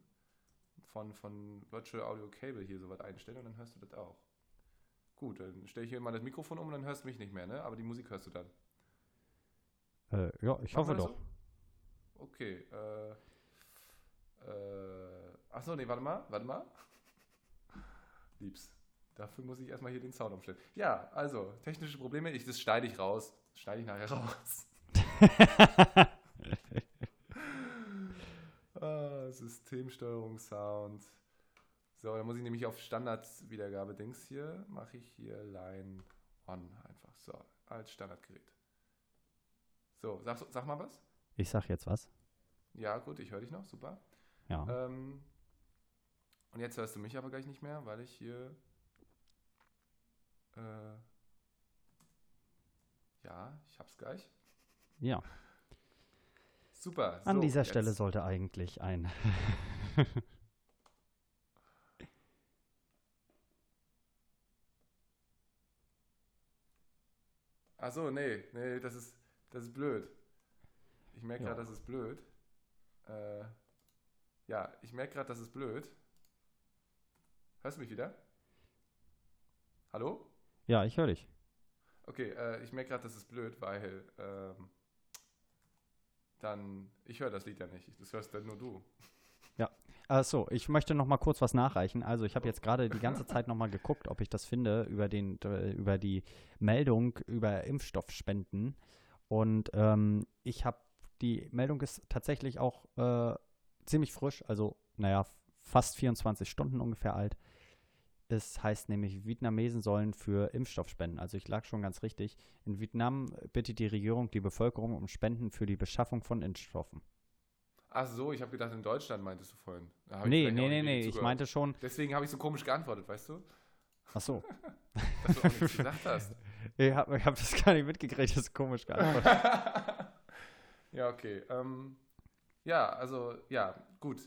S1: von, von Virtual Audio Cable hier sowas einstellen und dann hörst du das auch. Gut, dann stelle ich hier mal das Mikrofon um und dann hörst du mich nicht mehr, ne? Aber die Musik hörst du dann.
S2: Äh, ja, ich
S1: Machen
S2: hoffe doch.
S1: So? Okay. Äh, äh, achso, nee, warte mal, warte mal. Liebs. Dafür muss ich erstmal hier den Sound umstellen. Ja, also, technische Probleme, ich, das schneide ich raus. Das schneide ich nachher raus. Systemsteuerung Sound. So, dann muss ich nämlich auf Standard-Wiedergabe-Dings hier, mache ich hier Line On einfach. So, als Standardgerät. So, sag, sag mal was.
S2: Ich sag jetzt was.
S1: Ja, gut, ich höre dich noch, super.
S2: Ja.
S1: Ähm, und jetzt hörst du mich aber gleich nicht mehr, weil ich hier. Äh, ja, ich hab's gleich.
S2: Ja.
S1: Super.
S2: An
S1: so,
S2: dieser
S1: jetzt-
S2: Stelle sollte eigentlich ein.
S1: Ach so, nee, nee, das ist, das ist blöd. Ich merke
S2: Ja.
S1: gerade, das ist blöd. Äh, ja, ich merke gerade, das ist blöd. Hörst du mich wieder? Hallo?
S2: ja, ich höre dich.
S1: Okay, äh, ich merke gerade, das ist blöd, weil ähm, dann, ich höre das Lied ja nicht, das hörst dann nur du.
S2: Achso, ich möchte noch mal kurz was nachreichen. Also ich habe jetzt gerade die ganze Zeit noch mal geguckt, ob ich das finde über, den, äh, über die Meldung über Impfstoffspenden. Und ähm, ich habe, die Meldung ist tatsächlich auch äh, ziemlich frisch, also naja, fast 24 Stunden ungefähr alt. Es heißt nämlich, Vietnamesen sollen für Impfstoff spenden. Also ich lag schon ganz richtig. In Vietnam bittet die Regierung die Bevölkerung um Spenden für die Beschaffung von Impfstoffen.
S1: Ach so, ich habe gedacht, in Deutschland meintest du vorhin.
S2: Nee, nee, nee, nee. Ich meinte schon,
S1: Deswegen habe ich so komisch geantwortet, weißt du?
S2: ach so.
S1: Dass du auch nichts gesagt hast.
S2: Ich habe hab das gar nicht mitgekriegt, das ist komisch geantwortet.
S1: ja, okay. Ähm, ja, also, ja, gut.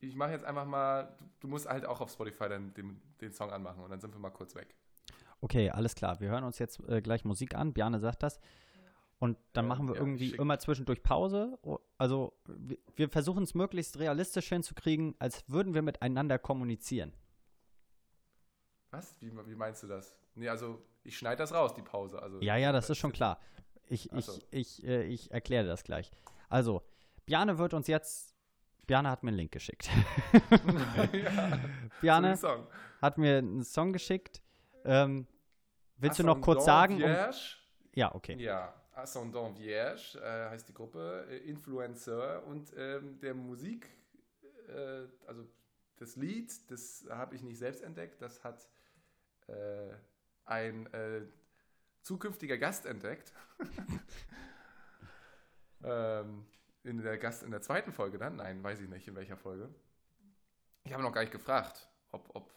S1: Ich mache jetzt einfach mal, du, du musst halt auch auf Spotify dann den, den Song anmachen und dann sind wir mal kurz weg.
S2: Okay, alles klar. Wir hören uns jetzt äh, gleich Musik an. Bjarne sagt das. Und dann
S1: Äh,
S2: machen wir
S1: ja,
S2: irgendwie
S1: schick.
S2: immer zwischendurch Pause. Also wir, versuchen es möglichst realistisch hinzukriegen, als würden wir miteinander kommunizieren.
S1: Was? Wie, wie meinst du das? Nee, also, ich schneide das raus, die Pause. Also,
S2: Ja, ja, das ist schon klar. Ich,
S1: Ach
S2: ich,
S1: so.
S2: ich, äh, ich erkläre das gleich. Also, Bjarne wird uns jetzt. Bjarne hat mir einen Link geschickt.
S1: ja,
S2: Bjarne
S1: so
S2: hat mir einen Song geschickt. Ähm, willst du noch kurz sagen? Um,
S1: Vierge.
S2: ja, okay.
S1: Ja, Ascendant Vierge äh, heißt die Gruppe, äh, Influencer und ähm, der Musik, äh, also das Lied, das habe ich nicht selbst entdeckt, das hat äh, ein äh, zukünftiger Gast entdeckt. ähm, in der Gast in der zweiten Folge dann? Nein, weiß ich nicht, in welcher Folge. Ich habe noch gar nicht gefragt, ob, ob.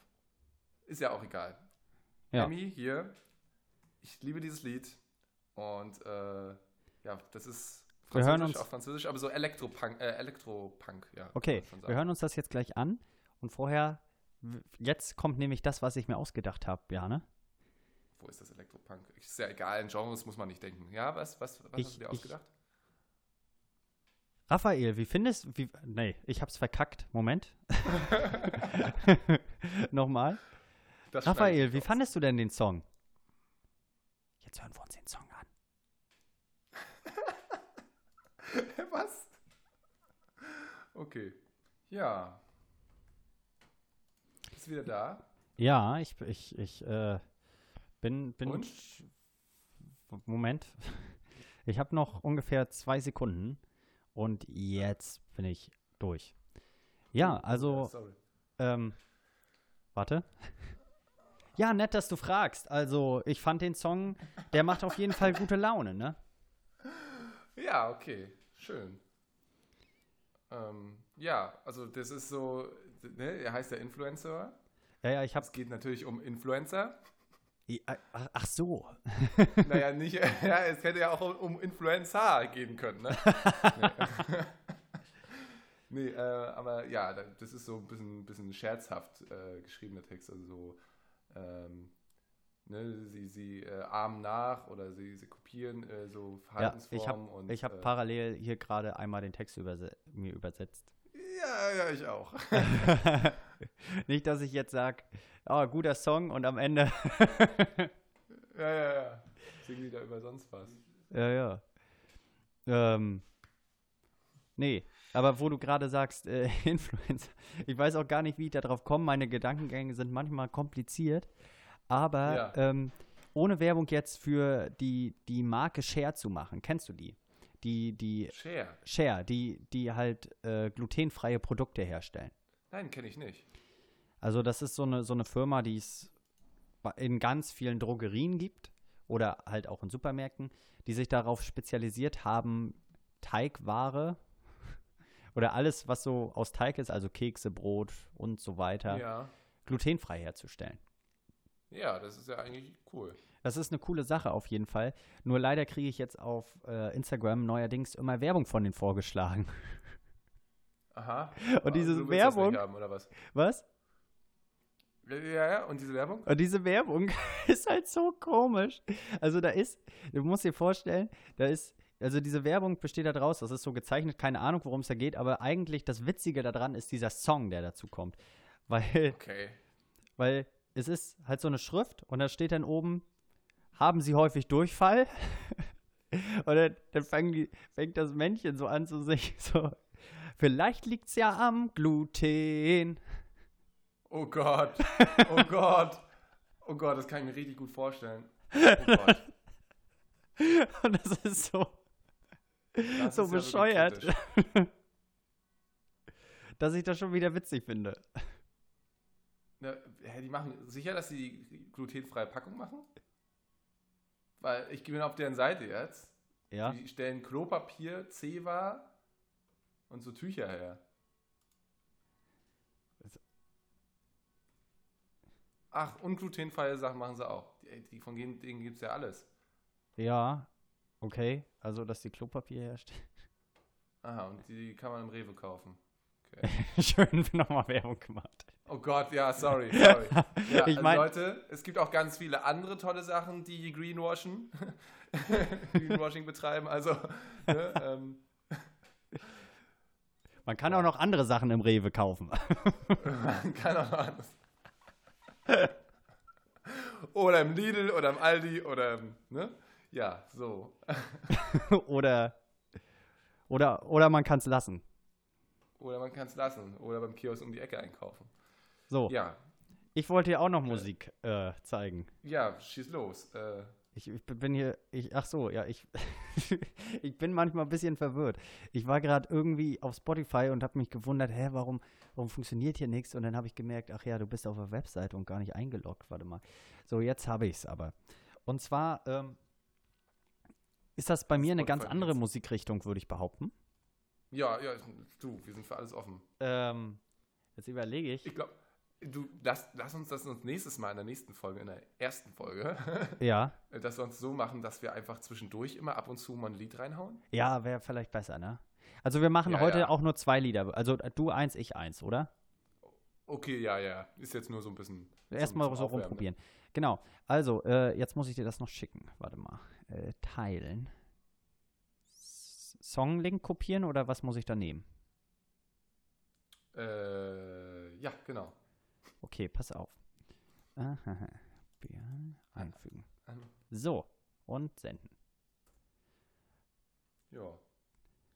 S1: Ist ja auch egal.
S2: Ja.
S1: Emmy hier, ich liebe dieses Lied. Und äh, ja, das ist
S2: Wir hören
S1: Französisch,
S2: uns-
S1: auf Französisch, aber so Elektropunk, äh, Elektropunk, ja.
S2: Okay, wir hören uns das jetzt gleich an. Und vorher, jetzt kommt nämlich das, was ich mir ausgedacht habe, Bjarne.
S1: Wo ist das Elektropunk? Ist ja egal, in Genres muss man nicht denken. Ja, was, was, was
S2: Ich-
S1: hast du dir
S2: ich-
S1: ausgedacht?
S2: Raphael, wie findest wie, Nee, ich hab's verkackt. Moment. Nochmal.
S1: Das
S2: Raphael, wie
S1: raus.
S2: fandest du denn den Song? Jetzt hören wir uns den Song an.
S1: Was? Okay. Ja. Bist du wieder da?
S2: Ja, ich, ich, ich äh, bin, bin.
S1: Und?
S2: Moment. Ich habe noch ungefähr zwei Sekunden und jetzt bin ich durch. Ja, also.
S1: Sorry.
S2: Ähm, warte. Ja, nett, dass du fragst. Also, ich fand den Song, der macht auf jeden Fall gute Laune, ne?
S1: Ja, okay. Schön. Ähm, ja, also das ist so, ne, er heißt ja Influencer.
S2: Ja, ja, ich
S1: Es
S2: hab's.
S1: geht natürlich um Influencer.
S2: Ach, so.
S1: Naja, nicht, ja, es hätte ja auch um, um Influencer gehen können, ne? nee, äh, aber ja, da- das ist so ein bisschen, bisschen scherzhaft äh, geschriebener Text, also so, ähm, ne, sie, sie äh, ahmen nach oder sie, sie kopieren äh, so
S2: Ja, ich
S1: Verhaltensformen
S2: habe hab
S1: äh,
S2: parallel hier gerade einmal den Text überse mir übersetzt.
S1: ja, ja, ich auch.
S2: Nicht, dass ich jetzt sage, oh, guter Song und am Ende.
S1: ja, ja, ja. Singen die da über sonst was.
S2: ja, ja. Ähm, nee, aber wo du gerade sagst, äh, Influencer, ich weiß auch gar nicht, wie ich da drauf komme. Meine Gedankengänge sind manchmal kompliziert. Aber
S1: Ja.
S2: ähm, ohne Werbung jetzt für die, die Marke Share zu machen, kennst du die? die, die
S1: Share.
S2: Share, die, die halt äh, glutenfreie Produkte herstellen.
S1: Nein, kenne ich nicht.
S2: Also das ist so eine, so eine Firma, die es in ganz vielen Drogerien gibt oder halt auch in Supermärkten, die sich darauf spezialisiert haben, Teigware oder alles, was so aus Teig ist, also Kekse, Brot und so weiter,
S1: Ja.
S2: glutenfrei herzustellen.
S1: Ja, das ist ja eigentlich cool.
S2: Das ist eine coole Sache auf jeden Fall. Nur leider kriege ich jetzt auf äh, Instagram neuerdings immer Werbung von denen vorgeschlagen.
S1: Aha.
S2: Und diese
S1: willst das
S2: Werbung,
S1: haben, oder was?
S2: was?
S1: Ja, ja, und diese Werbung?
S2: Und diese Werbung ist halt so komisch. Also da ist, du musst dir vorstellen, da ist, also diese Werbung besteht da draus, das ist so gezeichnet, keine Ahnung, worum es da geht, aber eigentlich das Witzige daran ist dieser Song, der dazu kommt. Weil,
S1: Okay.
S2: weil es ist halt so eine Schrift und da steht dann oben, haben Sie häufig Durchfall? und dann, dann fängt, die, fängt das Männchen so an zu sich so, vielleicht liegt es ja am Gluten.
S1: Oh Gott. Oh Gott. Oh Gott, das kann ich mir richtig gut vorstellen. Oh Gott.
S2: Und das ist so,
S1: Das
S2: so
S1: ist ja
S2: bescheuert,
S1: kritisch.
S2: dass ich das schon wieder witzig finde.
S1: Hä, die machen sicher, dass sie die glutenfreie Packung machen? Weil ich bin auf deren Seite jetzt.
S2: Ja.
S1: Die stellen Klopapier, Zewa und so Tücher her. Ach, und glutenfreie Sachen machen sie auch. Die, die von denen gibt es ja alles.
S2: Ja, okay. Also, dass die Klopapier herrscht.
S1: Aha, und die kann man im Rewe kaufen. Okay.
S2: Schön nochmal Werbung gemacht.
S1: Oh Gott, ja, sorry, sorry. Ja,
S2: Ich
S1: also
S2: mein-
S1: Leute, es gibt auch ganz viele andere tolle Sachen, die Greenwashing, Greenwashing betreiben. Also, ne, ähm,
S2: Man kann auch noch andere Sachen im Rewe kaufen.
S1: man kann auch noch anders. Oder im Lidl oder im Aldi oder, ne? Ja, so.
S2: oder, oder, oder man kann es lassen.
S1: Oder man kann es lassen. Oder beim Kiosk um die Ecke einkaufen.
S2: So,
S1: Ja,
S2: ich wollte dir auch noch Musik äh, zeigen.
S1: ja, schieß los. Äh,
S2: Ich, ich bin hier, ich, ach so, ja, ich, ich bin manchmal ein bisschen verwirrt. Ich war gerade irgendwie auf Spotify und habe mich gewundert, hä, warum, warum funktioniert hier nichts? Und dann habe ich gemerkt, ach ja, du bist auf der Webseite und gar nicht eingeloggt. Warte mal. So, jetzt habe ich es aber. Und zwar ähm, ist das bei mir eine ganz andere
S1: jetzt.
S2: Musikrichtung, würde ich behaupten.
S1: ja, ja, du, wir sind für alles offen.
S2: Ähm, jetzt überlege ich.
S1: Ich glaube, du, lass, lass uns das uns nächstes Mal in der nächsten Folge, in der ersten Folge,
S2: Ja,
S1: dass wir uns so machen, dass wir einfach zwischendurch immer ab und zu mal ein Lied reinhauen.
S2: ja, wäre vielleicht besser, ne? Also wir machen
S1: Ja,
S2: heute
S1: ja.
S2: auch nur zwei Lieder. Also du eins, ich eins, oder?
S1: Okay, ja, ja. Ist jetzt nur so ein bisschen.
S2: Erstmal so
S1: ne?
S2: rumprobieren. Genau. Also, äh, jetzt muss ich dir das noch schicken. Warte mal. Äh, teilen. Songlink kopieren oder was muss ich da nehmen?
S1: Äh, ja, genau.
S2: Okay, pass auf. Björn, Einfügen. So, und senden.
S1: Ja,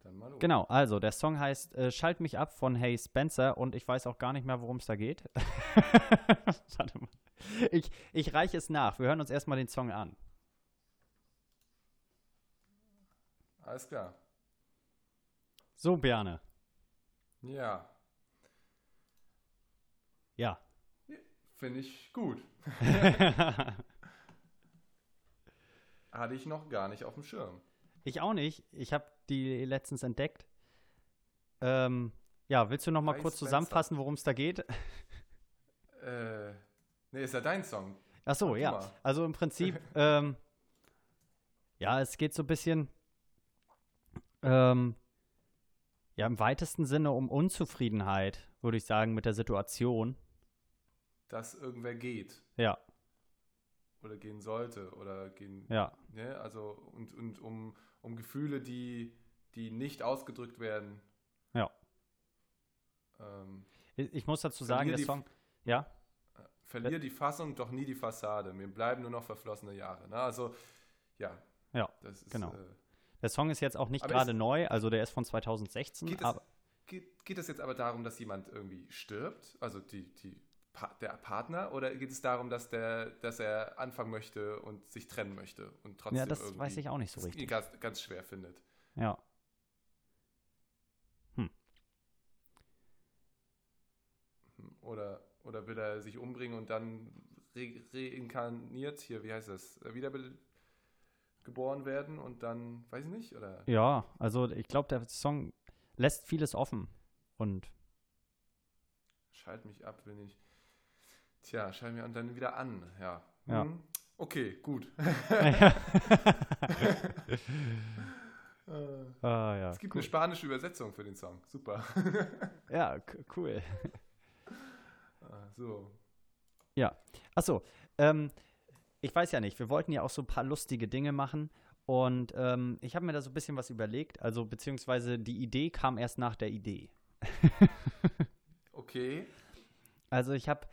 S1: dann mal los.
S2: Genau, also der Song heißt äh, Schalt mich ab von Hey Spencer und ich weiß auch gar nicht mehr, worum es da geht. Warte mal. Ich, ich reiche es nach. Wir hören uns erstmal den Song an.
S1: Alles klar.
S2: So, Björne.
S1: Ja,
S2: Ja.
S1: Finde ich gut. Hatte ich noch gar nicht auf dem Schirm.
S2: Ich auch nicht. Ich habe die letztens entdeckt. Ähm, ja, willst du noch mal
S1: Hi,
S2: kurz zusammenfassen, worum es da geht?
S1: Äh, nee, ist ja dein Song.
S2: Ach so,
S1: Mach du
S2: ja.
S1: mal.
S2: Also im Prinzip, ähm, ja, es geht so ein bisschen, ähm, ja, im weitesten Sinne um Unzufriedenheit, würde ich sagen, mit der Situation.
S1: Dass irgendwer geht
S2: Ja,
S1: oder gehen sollte oder gehen.
S2: ja,
S1: Ne? Also, und, und um, um Gefühle, die, die nicht ausgedrückt werden.
S2: Ja.
S1: Ähm,
S2: ich, ich muss dazu sagen, der
S1: die-
S2: Song, ja,
S1: verlier die Fassung, doch nie die Fassade. Mir bleiben nur noch verflossene Jahre. Ne? Also, ja.
S2: Ja,
S1: ist,
S2: genau.
S1: Äh,
S2: der Song ist jetzt auch nicht gerade neu, also der ist von 2016,
S1: Geht es, geht, geht es jetzt aber darum, dass jemand irgendwie stirbt? Also die, die, der Partner? Oder geht es darum, dass, der, dass er anfangen möchte und sich trennen möchte und trotzdem
S2: ja, das
S1: irgendwie
S2: weiß ich auch nicht so richtig.
S1: ganz, ganz schwer findet?
S2: Ja.
S1: Oder, oder will er sich umbringen und dann re reinkarniert, hier, wie heißt das, äh, wiedergeboren werden und dann, weiß ich nicht, oder?
S2: Ja, also ich glaube, der Song lässt vieles offen. Und
S1: Schalt mich ab, wenn ich. Tja, mich und dann wieder an, ja.
S2: Ja.
S1: Hm. Okay, gut. Äh,
S2: ah, ja,
S1: es gibt
S2: cool.
S1: eine spanische Übersetzung für den Song. Super.
S2: ja, cool.
S1: Ah, so.
S2: Achso, ähm, ich weiß ja nicht, wir wollten ja auch so ein paar lustige Dinge machen und ähm, ich habe mir da so ein bisschen was überlegt, also beziehungsweise die Idee kam erst nach der Idee.
S1: Okay.
S2: Also ich habe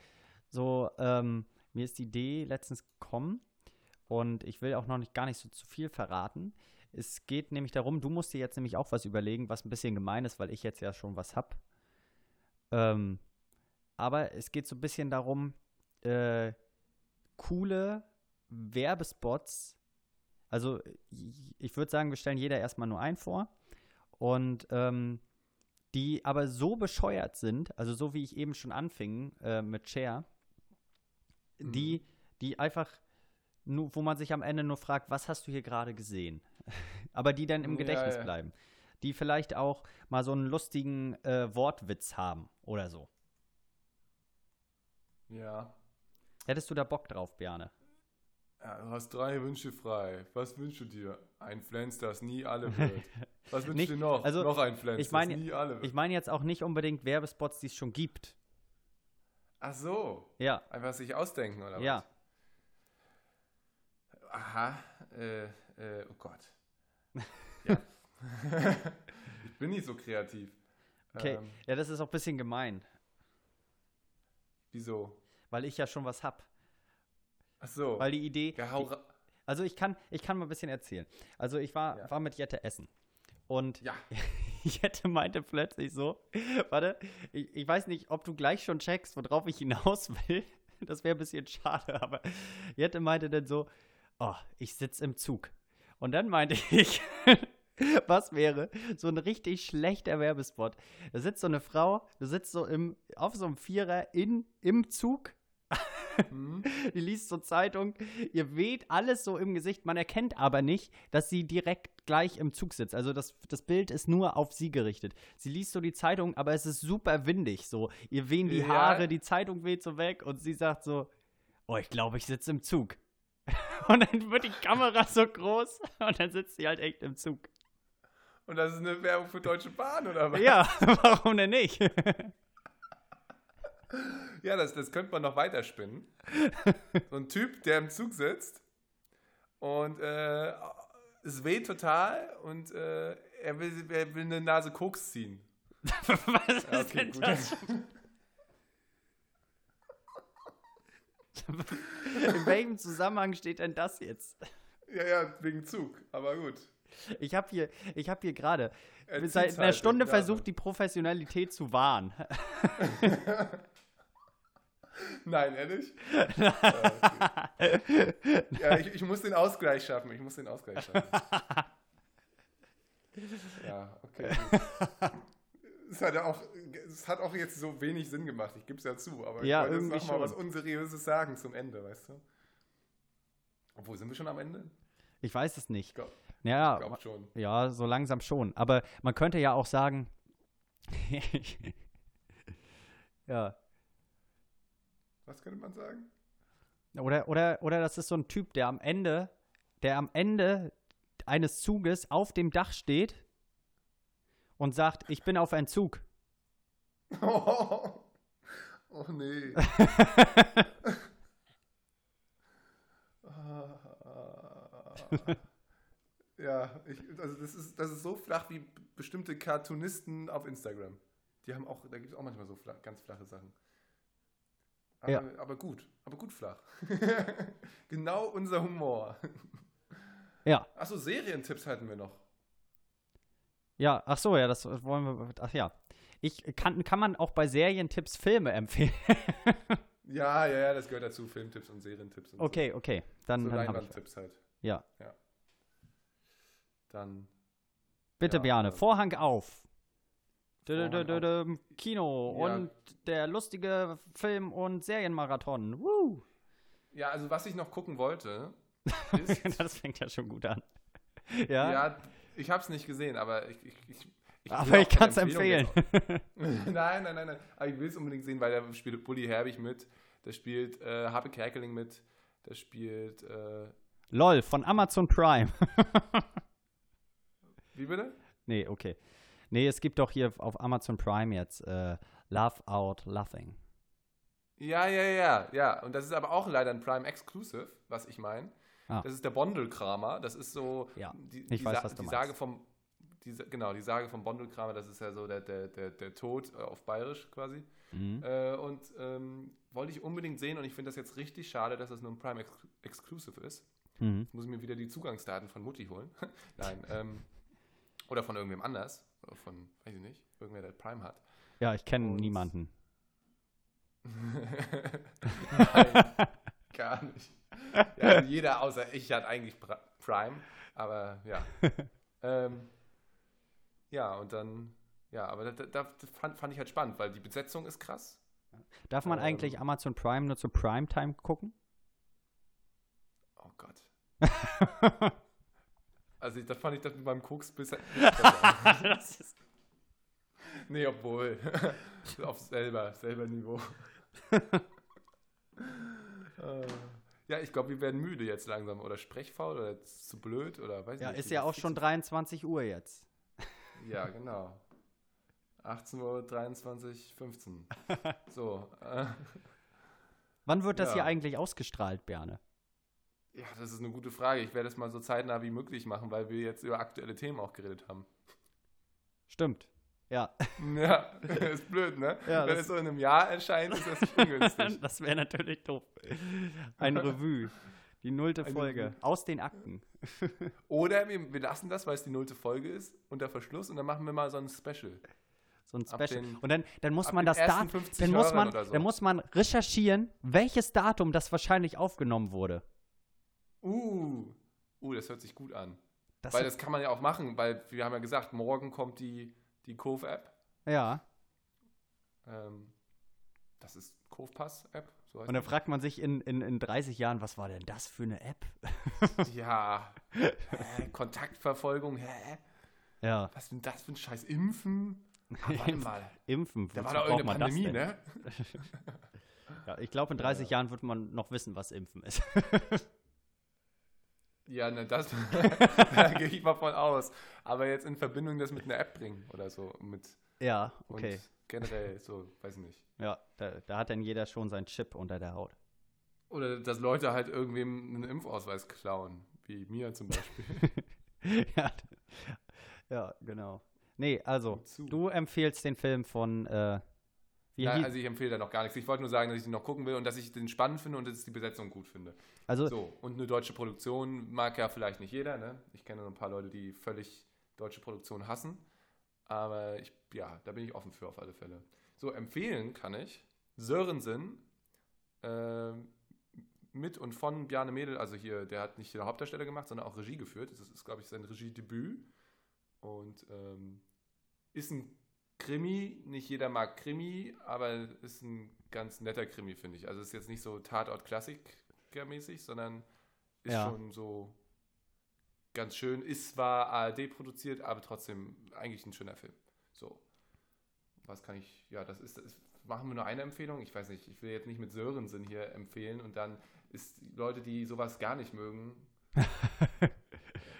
S2: so, ähm, mir ist die Idee letztens gekommen und ich will auch noch nicht gar nicht so zu viel verraten. Es geht nämlich darum, du musst dir jetzt nämlich auch was überlegen, was ein bisschen gemein ist, weil ich jetzt ja schon was hab. Ähm, aber es geht so ein bisschen darum, äh, coole Werbespots. Also ich, würde sagen, wir stellen jeder erstmal nur einen vor und ähm, die aber so bescheuert sind, also so wie ich eben schon anfing äh, mit Die, die einfach nur, wo man sich am Ende nur fragt, was hast du hier gerade gesehen? aber die dann im
S1: Ja,
S2: Gedächtnis
S1: ja.
S2: bleiben. Die vielleicht auch mal so einen lustigen äh, Wortwitz haben oder so.
S1: Ja.
S2: Hättest du da Bock drauf, Bjane?
S1: ja. Du hast drei Wünsche frei. Was wünschst du dir? Ein Flens, das nie alle wird. Was wünschst du dir noch?
S2: also,
S1: noch ein Flens,
S2: ich meine-
S1: das nie alle wird.
S2: Ich meine jetzt auch nicht unbedingt Werbespots, die es schon gibt.
S1: Ach so.
S2: Ja,
S1: Einfach sich ausdenken, oder
S2: ja.
S1: was? Aha. Äh, äh, oh Gott. Ja. ich bin nicht so kreativ.
S2: Okay.
S1: Ähm,
S2: Ja, das ist auch ein bisschen gemein,
S1: wieso?
S2: weil ich ja schon was hab.
S1: Ach so.
S2: Weil die Idee.
S1: ja, hau
S2: die, also ich kann, ich kann mal ein bisschen erzählen. Also ich war,
S1: Ja.
S2: war mit Jette essen. Und
S1: ja.
S2: Jette meinte plötzlich so, warte, ich, ich weiß nicht, ob du gleich schon checkst, worauf ich hinaus will. Das wäre ein bisschen schade, aber Jette meinte dann so, oh, ich sitze im Zug. Und dann meinte ich, was wäre so ein richtig schlechter Werbespot? Da sitzt so eine Frau, du sitzt so im, auf so einem Vierer in, im Zug
S1: Hm?
S2: die liest so Zeitung, ihr weht alles so im Gesicht, man erkennt aber nicht, dass sie direkt gleich im Zug sitzt. Also das, das Bild ist nur auf sie gerichtet. Sie liest so die Zeitung, aber es ist super windig so. Ihr wehen die
S1: Ja.
S2: Haare, die Zeitung weht so weg und sie sagt so, oh, ich glaube, ich sitze im Zug. Und dann wird die Kamera so groß und dann sitzt sie halt echt im Zug.
S1: Und das ist eine Werbung für Deutsche Bahn, oder was?
S2: Ja, warum denn nicht?
S1: Ja, das, das könnte man noch weiterspinnen. So ein Typ, der im Zug sitzt und äh, es weht total und äh, er, will, er will eine Nase Koks ziehen.
S2: Was ist
S1: Ja, okay,
S2: denn
S1: gut.
S2: das? In welchem Zusammenhang steht denn das jetzt?
S1: Ja, ja, wegen Zug, aber gut.
S2: Ich habe hier, ich habe hier gerade
S1: Er
S2: seit einer
S1: halt
S2: Stunde versucht, die Professionalität zu wahren.
S1: Nein, ehrlich? Ja, ich, ich muss den Ausgleich schaffen. Ich muss den Ausgleich schaffen. Ja, okay. Es hat ja auch, es hat auch jetzt so wenig Sinn gemacht, ich gebe es ja zu, aber
S2: Ja,
S1: ich wollte jetzt noch mal was. Unseriöses sagen zum Ende, weißt du? Obwohl, sind wir schon am Ende?
S2: Ich weiß es nicht.
S1: Ich glaube
S2: Ja,
S1: glaub schon.
S2: ja, so langsam schon. Aber man könnte ja auch sagen, ja,
S1: Was könnte man sagen?
S2: oder, oder, oder das ist so ein Typ, der am Ende, der am Ende eines Zuges auf dem Dach steht und sagt, ich bin auf einen Zug.
S1: Oh, oh nee. ja, ich, also das ist, das ist so flach wie bestimmte Cartoonisten auf Instagram. Die haben auch, da gibt es auch manchmal so flach, ganz flache Sachen. Aber,
S2: Ja.
S1: aber gut, aber gut flach. genau unser Humor.
S2: Ja,
S1: Achso, Serientipps hatten wir noch.
S2: ja, ach so, ja, das wollen wir, ach ja. Ich kann, kann man auch bei Serientipps Filme empfehlen.
S1: Ja, ja, ja, das gehört dazu. Filmtipps und Serientipps und
S2: Okay, okay, dann,
S1: so. So
S2: dann.
S1: Leinwandtipps halt.
S2: Ja.
S1: Dann
S2: Bitte,
S1: Ja,
S2: Bjane,
S1: äh,
S2: Vorhang auf. Dö, dö, dö, dö, Kino
S1: Ja.
S2: und der lustige Film- und Serienmarathon. Woo!
S1: Ja, also was ich noch gucken wollte, ist,
S2: das fängt ja schon gut an. Ja,
S1: ja, ich habe es nicht gesehen, aber ich, ich, ich, ich
S2: aber ich kann es empfehlen.
S1: nein, nein, nein, nein. Aber ich will es unbedingt sehen, weil da spielt Bully Herbig mit, da spielt äh, Habe Kerkeling mit, da spielt, äh,
S2: LOL von Amazon Prime.
S1: wie bitte?
S2: nee, okay. Nee, es gibt doch hier auf Amazon Prime jetzt äh, Love Out Laughing.
S1: Ja, ja, ja, ja. Und das ist aber auch leider ein Prime Exclusive, was ich meine.
S2: Ah.
S1: Das ist der Bondelkramer. Das ist so
S2: Ja,
S1: die,
S2: ich
S1: die,
S2: weiß,
S1: Sa- die. Sage vom die, genau, die Sage vom Bondelkramer, das ist ja so der, der, der, der Tod äh, auf Bayerisch quasi.
S2: Mhm.
S1: Äh, und ähm, wollte ich unbedingt sehen und ich finde das jetzt richtig schade, dass das nur ein Prime Ex Exclusive ist.
S2: Mhm.
S1: Jetzt muss ich mir wieder die Zugangsdaten von Mutti holen. Nein, ähm, oder von irgendwem anders. Von, weiß ich nicht, irgendwer, der Prime hat.
S2: Ja, ich kenne niemanden.
S1: Nein, gar nicht. Ja, also jeder außer ich hat eigentlich Pri- Prime, aber ja. ähm, ja, und dann, ja, aber da, da, da fand, fand ich halt spannend, weil die Besetzung ist krass.
S2: Darf man
S1: Ähm.
S2: eigentlich Amazon Prime nur zu Primetime gucken?
S1: Oh Gott. Also ich, da fand ich das mit meinem Koks bis besser.
S2: das ist
S1: Nee, obwohl. Auf selber, selber Niveau. Ja, ich glaube, wir werden müde jetzt langsam. Oder sprechfaul oder zu blöd oder weiß
S2: ja,
S1: nicht.
S2: ist ja auch schon 23 Uhr jetzt.
S1: Ja, genau. 18 Uhr, 23, 15. So. Äh,
S2: Wann wird das
S1: Ja.
S2: hier eigentlich ausgestrahlt, Berne?
S1: Ja, das ist eine gute Frage. Ich werde es mal so zeitnah wie möglich machen, weil wir jetzt über aktuelle Themen auch geredet haben.
S2: Stimmt. Ja,
S1: Ja, ist blöd, ne?
S2: Ja,
S1: Wenn es so in einem Jahr erscheint, ist das ungünstig.
S2: das wäre natürlich doof. Ein Revue. Die nullte Folge.
S1: Revue.
S2: Aus den Akten.
S1: Oder wir, wir lassen das, weil es die nullte Folge ist, unter Verschluss und dann machen wir mal so ein Special.
S2: So ein Special.
S1: den-
S2: Und dann, dann muss man das Datum.
S1: 50
S2: Dann muss, man,
S1: so.
S2: dann muss man recherchieren, welches Datum das wahrscheinlich aufgenommen wurde.
S1: Uh, uh, das hört sich gut an.
S2: Das
S1: weil das kann man ja auch machen, weil wir haben ja gesagt, morgen kommt die, die Cove-App.
S2: ja.
S1: Ähm, das ist Cove-Pass-App. So
S2: Und dann fragt man sich in, in, in 30 Jahren, was war denn das für eine App?
S1: Ja. Hä, Kontaktverfolgung, hä?
S2: Ja.
S1: Was ist denn das für ein Scheiß? Impfen? Ah, warte mal.
S2: Impfen.
S1: Da war doch irgendeine Pandemie, ne?
S2: Ja, ich glaube, in 30 Jahren wird man noch wissen, was Impfen ist.
S1: Ja, ne, das da gehe ich mal von aus. Aber jetzt in Verbindung das mit einer App bringen oder so. Mit,
S2: ja,
S1: und
S2: okay.
S1: generell, so, weiß nicht.
S2: Ja, da, da hat dann jeder schon seinen Chip unter der Haut.
S1: Oder dass Leute halt irgendwem einen Impfausweis klauen. Wie mir zum Beispiel.
S2: ja, ja, genau. Nee, also, du empfiehlst den Film von, äh, wie
S1: Nein,
S2: hieß-
S1: also ich empfehle da noch gar nichts. Ich wollte nur sagen, dass ich den noch gucken will und dass ich den spannend finde und dass ich die Besetzung gut finde.
S2: also,
S1: So, und eine deutsche Produktion mag ja vielleicht nicht jeder, ne? Ich kenne nur ein paar Leute, die völlig deutsche Produktion hassen. Aber ich, ja, da bin ich offen für auf alle Fälle. So, empfehlen kann ich Sörensen ähm, mit und von Bjarne Mädel, also hier, der hat nicht die Hauptdarsteller gemacht, sondern auch Regie geführt. Das ist, glaube ich, sein Regiedebüt. Und ähm, ist ein Krimi, nicht jeder mag Krimi, aber ist ein ganz netter Krimi, finde ich. Also ist jetzt nicht so Tatort-Klassiker-mäßig, sondern ist
S2: Ja.
S1: schon so ganz schön. Ist zwar ARD produziert, aber trotzdem eigentlich ein schöner Film. So. Was kann ich, ja, das ist, das machen wir nur eine Empfehlung. Ich weiß nicht, ich will jetzt nicht mit Sörensen hier empfehlen und dann ist Leute, die sowas gar nicht mögen,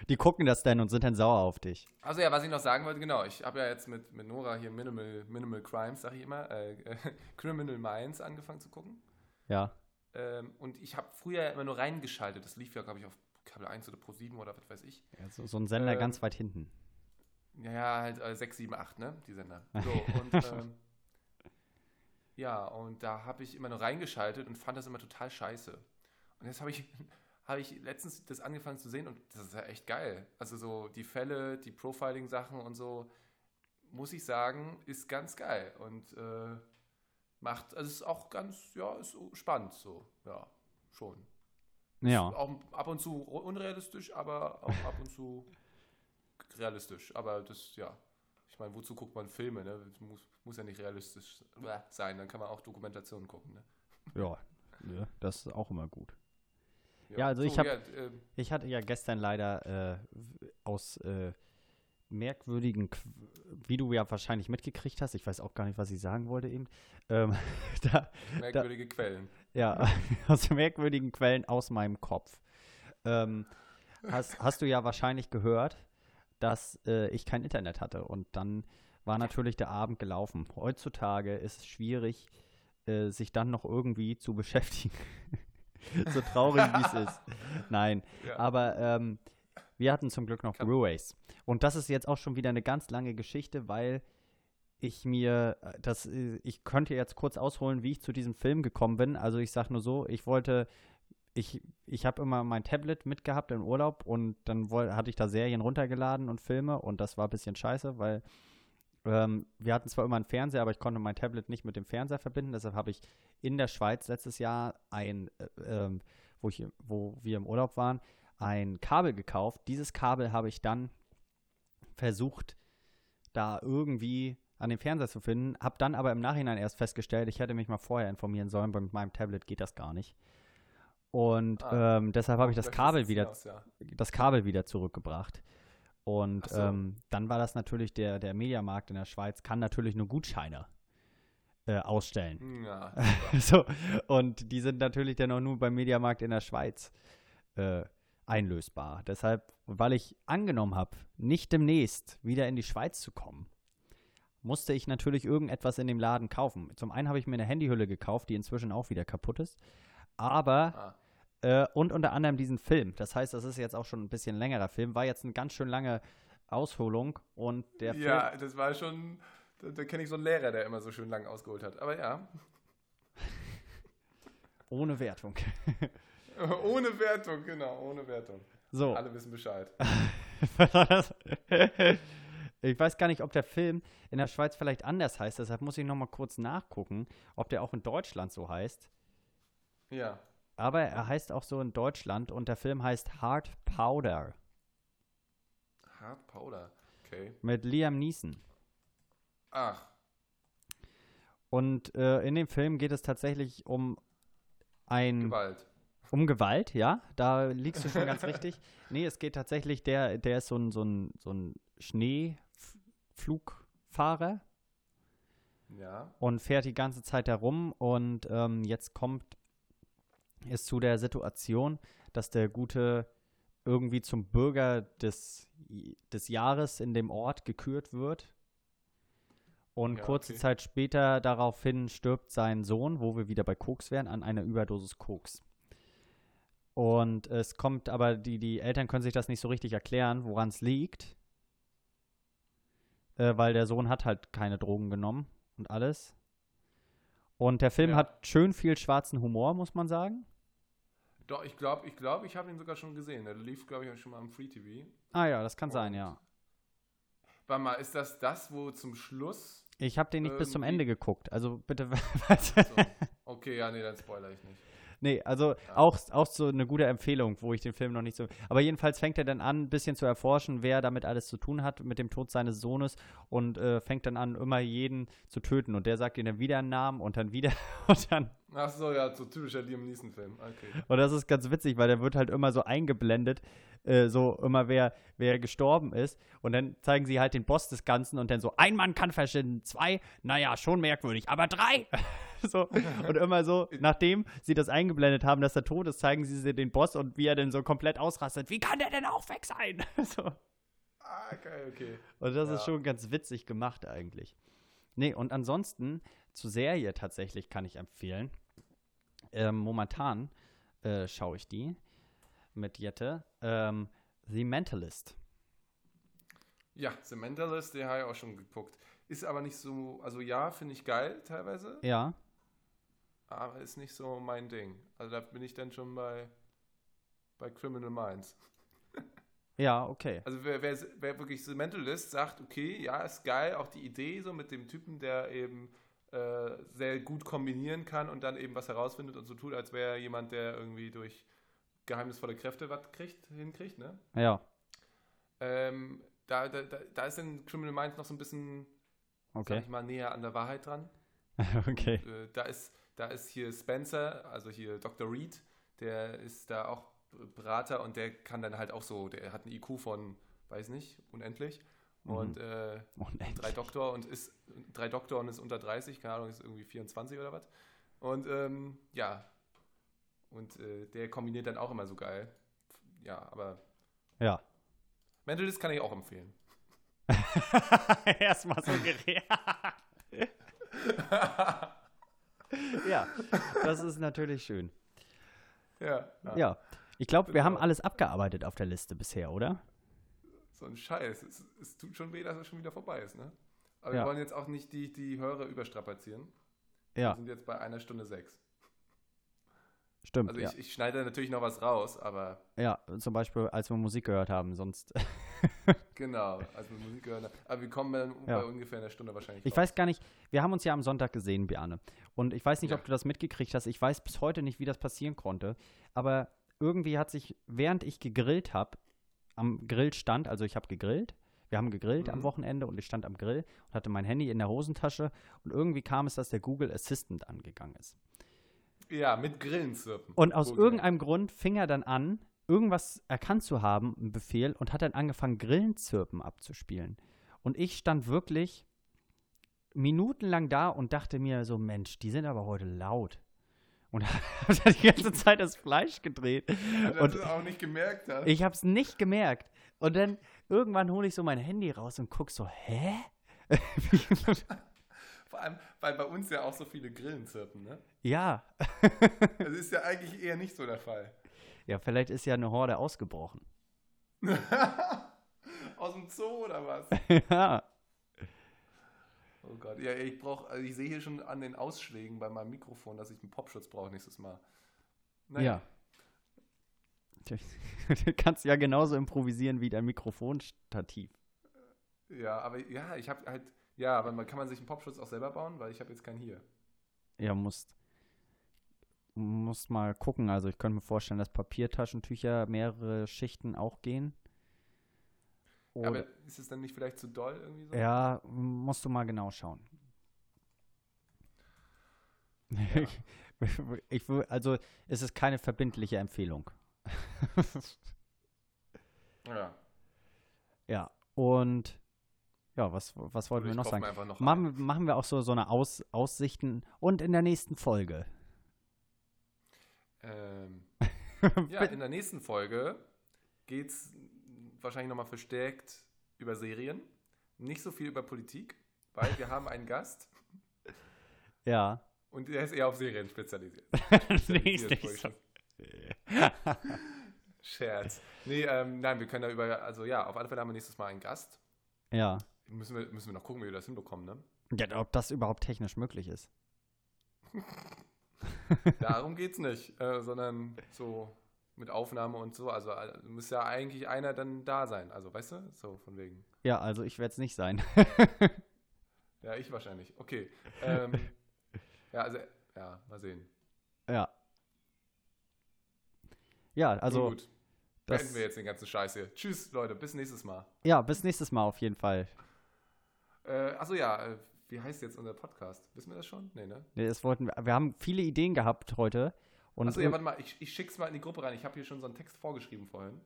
S2: die gucken das dann und sind dann sauer auf dich.
S1: Also ja, was ich noch sagen wollte, genau, ich habe ja jetzt mit, mit Nora hier Minimal, Minimal Crimes, sag ich immer, äh, äh, Criminal Minds angefangen zu gucken.
S2: Ja.
S1: Ähm, und ich habe früher immer nur reingeschaltet. Das lief ja, glaube ich, auf Kabel 1 oder Pro 7 oder was weiß ich.
S2: ja so, so ein Sender
S1: Ähm,
S2: ganz weit hinten.
S1: Ja, ja, halt äh, 6, 7, 8, ne? Die Sender. So, und ähm, ja, und da habe ich immer nur reingeschaltet und fand das immer total scheiße. Und jetzt habe ich, habe ich letztens das angefangen zu sehen und das ist ja echt geil. Also so die Fälle, die Profiling-Sachen und so, muss ich sagen, ist ganz geil. Und äh, macht, also ist auch ganz, ja, ist spannend so, ja, schon.
S2: Ja.
S1: Auch ab und zu unrealistisch, aber auch ab und zu realistisch. Aber das, ja. Ich meine, wozu guckt man Filme, ne? Das muss, muss ja nicht realistisch sein. Dann kann man auch Dokumentationen gucken, ne?
S2: Ja, ja das ist auch immer gut. Ja, also ich habe, ja, äh, ich hatte ja gestern leider äh, aus äh, merkwürdigen, wie du ja wahrscheinlich mitgekriegt hast, ich weiß auch gar nicht, was ich sagen wollte eben. Ähm,
S1: da, Merkwürdige da, Quellen.
S2: Ja, aus merkwürdigen Quellen aus meinem Kopf. Ähm, hast, hast du ja wahrscheinlich gehört, dass äh, ich kein Internet hatte und dann war natürlich der Abend gelaufen. Heutzutage ist es schwierig, äh, sich dann noch irgendwie zu beschäftigen. so traurig wie es ist. Nein, ja. aber ähm, wir hatten zum Glück noch Blu-rays. Und das ist jetzt auch schon wieder eine ganz lange Geschichte, weil ich mir, äh, das, äh, ich könnte jetzt kurz ausholen, wie ich zu diesem Film gekommen bin. Also ich sage nur so, ich wollte, ich, ich habe immer mein Tablet mitgehabt im Urlaub und dann woll, hatte ich da Serien runtergeladen und Filme und das war ein bisschen scheiße, weil ähm, wir hatten zwar immer einen Fernseher, aber ich konnte mein Tablet nicht mit dem Fernseher verbinden. Deshalb habe ich in der Schweiz letztes Jahr ein, äh, äh, wo, ich, wo wir im Urlaub waren, ein Kabel gekauft. Dieses Kabel habe ich dann versucht, da irgendwie an den Fernseher zu finden, habe dann aber im Nachhinein erst festgestellt, ich hätte mich mal vorher informieren sollen, weil mit meinem Tablet geht das gar nicht. Und ah, ähm, deshalb habe ich das Kabel wieder, aus, ja. das Kabel wieder zurückgebracht. Und so. ähm, dann war das natürlich der, der Mediamarkt in der Schweiz kann natürlich nur Gutscheine äh, ausstellen. Hm, ja, so, und die sind natürlich dann auch nur beim Mediamarkt in der Schweiz äh, einlösbar. Deshalb, weil ich angenommen habe, nicht demnächst wieder in die Schweiz zu kommen, musste ich natürlich irgendetwas in dem Laden kaufen. Zum einen habe ich mir eine Handyhülle gekauft, die inzwischen auch wieder kaputt ist. Aber, ah. Äh, und unter anderem diesen Film. Das heißt, das ist jetzt auch schon ein bisschen längerer Film. War jetzt eine ganz schön lange Ausholung. Und der Film.
S1: Ja, das war schon. Da, da kenne ich so einen Lehrer, der immer so schön lang ausgeholt hat. Aber ja.
S2: Ohne Wertung.
S1: ohne Wertung, genau, ohne Wertung.
S2: So.
S1: Alle wissen Bescheid.
S2: Ich weiß gar nicht, ob der Film in der Schweiz vielleicht anders heißt, deshalb muss ich noch mal kurz nachgucken, ob der auch in Deutschland so heißt.
S1: Ja.
S2: Aber er heißt auch so in Deutschland und der Film heißt Hard Powder.
S1: Hard Powder, okay.
S2: Mit Liam Neeson.
S1: Ach.
S2: Und äh, in dem Film geht es tatsächlich um ein.
S1: Gewalt.
S2: Um Gewalt, ja, da liegst du schon ganz richtig. Nee, es geht tatsächlich, der, der ist so ein, so ein, so ein Schnee, Flugfahrer.
S1: Ja.
S2: Und fährt die ganze Zeit herum und ähm, jetzt kommt es zu der Situation, dass der Gute irgendwie zum Bürger des, des Jahres in dem Ort gekürt wird. Und ja, kurze okay. Zeit später daraufhin stirbt sein Sohn, wo wir wieder bei Koks wären, an einer Überdosis Koks. Und es kommt aber, die, die Eltern können sich das nicht so richtig erklären, woran es liegt äh, weil der Sohn hat halt keine Drogen genommen und alles. Und der Film ja. hat schön viel schwarzen Humor, muss man sagen.
S1: Doch, ich glaube, ich, glaub, ich habe ihn sogar schon gesehen. Der lief, glaube ich, schon mal am Free TV.
S2: Ah ja, das kann und sein, ja.
S1: Warte mal, ist das das, wo zum Schluss.
S2: Ich habe den nicht bis zum Ende geguckt, also bitte.
S1: so. Okay, ja, nee, dann spoiler ich nicht.
S2: Nee, also auch, auch so eine gute Empfehlung, wo ich den Film noch nicht so. Aber jedenfalls fängt er dann an, ein bisschen zu erforschen, wer damit alles zu tun hat mit dem Tod seines Sohnes und äh, fängt dann an, immer jeden zu töten. Und der sagt ihm dann wieder einen Namen und dann wieder und dann.
S1: Ach so, ja, so typischer Liam Neeson-Film. Okay.
S2: Und das ist ganz witzig, weil der wird halt immer so eingeblendet, äh, so immer wer, wer gestorben ist. Und dann zeigen sie halt den Boss des Ganzen und dann so, ein Mann kann verschwinden, zwei, naja, schon merkwürdig, aber drei. so. Und immer so, nachdem sie das eingeblendet haben, dass er tot ist, zeigen sie den Boss und wie er denn so komplett ausrastet. Wie kann der denn auch weg sein? so.
S1: Ah, okay, okay.
S2: Und das ja. ist schon ganz witzig gemacht eigentlich. Nee, und ansonsten zur Serie tatsächlich kann ich empfehlen. Ähm, momentan äh, schaue ich die mit Jette. Ähm, The Mentalist.
S1: Ja, The Mentalist, den habe ich auch schon geguckt. Ist aber nicht so, also ja, finde ich geil teilweise.
S2: Ja
S1: aber ist nicht so mein Ding. Also da bin ich dann schon bei, bei Criminal Minds.
S2: ja, okay.
S1: Also wer, wer, wer wirklich so Mentalist sagt, okay, ja, ist geil, auch die Idee so mit dem Typen, der eben äh, sehr gut kombinieren kann und dann eben was herausfindet und so tut, als wäre jemand, der irgendwie durch geheimnisvolle Kräfte was kriegt, hinkriegt, ne?
S2: Ja.
S1: Ähm, da, da, da, ist dann Criminal Minds noch so ein bisschen, sag
S2: Okay.
S1: ich mal, näher an der Wahrheit dran.
S2: okay.
S1: Äh, da, ist, da ist hier Spencer, also hier Dr. Reed, der ist da auch Berater und der kann dann halt auch so, der hat einen IQ von, weiß nicht, unendlich. Und äh,
S2: Unendlich.
S1: drei Doktor und ist drei Doktor und ist unter 30, keine Ahnung, ist irgendwie 24 oder was. Und ähm, ja. Und äh, der kombiniert dann auch immer so geil. Ja, aber
S2: Ja.
S1: Mentalist kann ich auch empfehlen.
S2: Erstmal so geredet. ja, das ist natürlich schön.
S1: Ja,
S2: Ja. Ich glaube, wir haben
S1: Genau.
S2: alles abgearbeitet auf der Liste bisher, oder?
S1: so ein Scheiß. Es, es tut schon weh, dass es schon wieder vorbei ist, ne? Aber
S2: Ja.
S1: wir wollen jetzt auch nicht die, die Hörer überstrapazieren.
S2: Ja,
S1: Wir sind jetzt bei einer Stunde sechs.
S2: stimmt.
S1: Also
S2: ja.
S1: ich, ich schneide natürlich noch was raus, aber
S2: ja, zum Beispiel, als wir Musik gehört haben, sonst.
S1: genau, als wir Musik hören. Aber wir kommen dann
S2: Ja.
S1: bei ungefähr einer Stunde wahrscheinlich
S2: Ich
S1: raus.
S2: weiß gar nicht, wir haben uns ja am Sonntag gesehen, Bjarne. Und ich weiß nicht,
S1: Ja.
S2: ob du das mitgekriegt hast. Ich weiß bis heute nicht, wie das passieren konnte. Aber irgendwie hat sich, während ich gegrillt habe, am Grill stand, also ich habe gegrillt, wir haben gegrillt am
S1: Mhm.
S2: Wochenende und ich stand am Grill und hatte mein Handy in der Hosentasche und irgendwie kam es, dass der Google Assistant angegangen ist.
S1: Ja, mit Grillenzirpen.
S2: Und aus
S1: Wohlgemerkt.
S2: irgendeinem Grund fing er dann an, irgendwas erkannt zu haben, einen Befehl, und hat dann angefangen, Grillenzirpen abzuspielen. Und ich stand wirklich minutenlang da und dachte mir so, Mensch, die sind aber heute laut. Und habe dann die ganze Zeit das Fleisch gedreht. Und
S1: du auch nicht gemerkt hast.
S2: ich habe es nicht gemerkt. Und dann irgendwann hole ich so mein Handy raus und guck so, hä?
S1: Vor allem, weil bei uns ja auch so viele Grillen zirpen, ne?
S2: ja.
S1: Das ist ja eigentlich eher nicht so der Fall.
S2: Ja, vielleicht ist ja eine Horde ausgebrochen.
S1: Aus dem Zoo oder was?
S2: ja.
S1: Oh Gott, ja, ich brauche, also ich sehe hier schon an den Ausschlägen bei meinem Mikrofon, dass ich einen Popschutz brauche nächstes Mal.
S2: Ja. Du kannst ja genauso improvisieren wie dein Mikrofonstativ.
S1: Ja, aber ja, ich habe halt, ja, aber man, kann man sich einen Popschutz auch selber bauen, weil ich habe jetzt keinen hier.
S2: Ja, musst, musst mal gucken. Also ich könnte mir vorstellen, dass Papiertaschentücher mehrere Schichten auch gehen.
S1: Ja,
S2: Oder,
S1: aber ist es dann nicht vielleicht zu doll irgendwie so?
S2: ja, musst du mal genau schauen. Ich, ich, also es ist keine verbindliche Empfehlung.
S1: Ja.
S2: ja, und ja, was, was wollten wir
S1: Ich
S2: noch sagen?
S1: noch
S2: Machen, machen wir auch so, so eine Aus, Aussichten und in der nächsten Folge.
S1: Ähm, ja, in der nächsten Folge geht es wahrscheinlich nochmal verstärkt über Serien. Nicht so viel über Politik, weil wir haben einen Gast
S2: ja.
S1: und der ist eher auf Serien spezialisiert. Spezialisiert,
S2: nicht
S1: schon- Scherz. Nee, ähm, nein, wir können da über, also ja, auf alle Fälle haben wir nächstes Mal einen Gast.
S2: Ja.
S1: Müssen wir, müssen wir noch gucken, wie wir das hinbekommen, ne?
S2: ja. Ob das überhaupt technisch möglich ist.
S1: Darum geht's nicht, äh, sondern so mit Aufnahme und so. Also äh, muss ja eigentlich einer dann da sein. Also, weißt du? So, von wegen.
S2: Ja, also ich werde es nicht sein.
S1: Ja, ich wahrscheinlich. Okay. Ähm, ja, also, ja, mal sehen.
S2: ja. Ja, also
S1: gut.
S2: das,
S1: Beenden wir jetzt den ganzen Scheiß hier. Tschüss, Leute. Bis nächstes Mal.
S2: ja, bis nächstes Mal auf jeden Fall.
S1: Äh, achso, ja. Wie heißt jetzt unser Podcast? Wissen wir das schon? Nee, ne?
S2: Nee, das wollten wir, wir haben viele Ideen gehabt heute. Und
S1: Achso, ja, warte mal. Ich, ich schick's mal in die Gruppe rein. Ich habe hier schon so einen Text vorgeschrieben vorhin.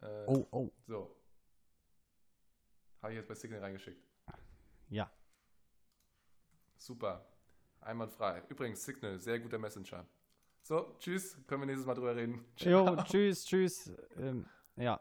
S1: Äh,
S2: oh, oh,
S1: So. Habe ich jetzt bei Signal reingeschickt.
S2: ja.
S1: Super. Einwandfrei. Übrigens, Signal, sehr guter Messenger. So, tschüss. Können wir nächstes Mal drüber reden.
S2: Jo, tschüss, tschüss. Ähm, ja.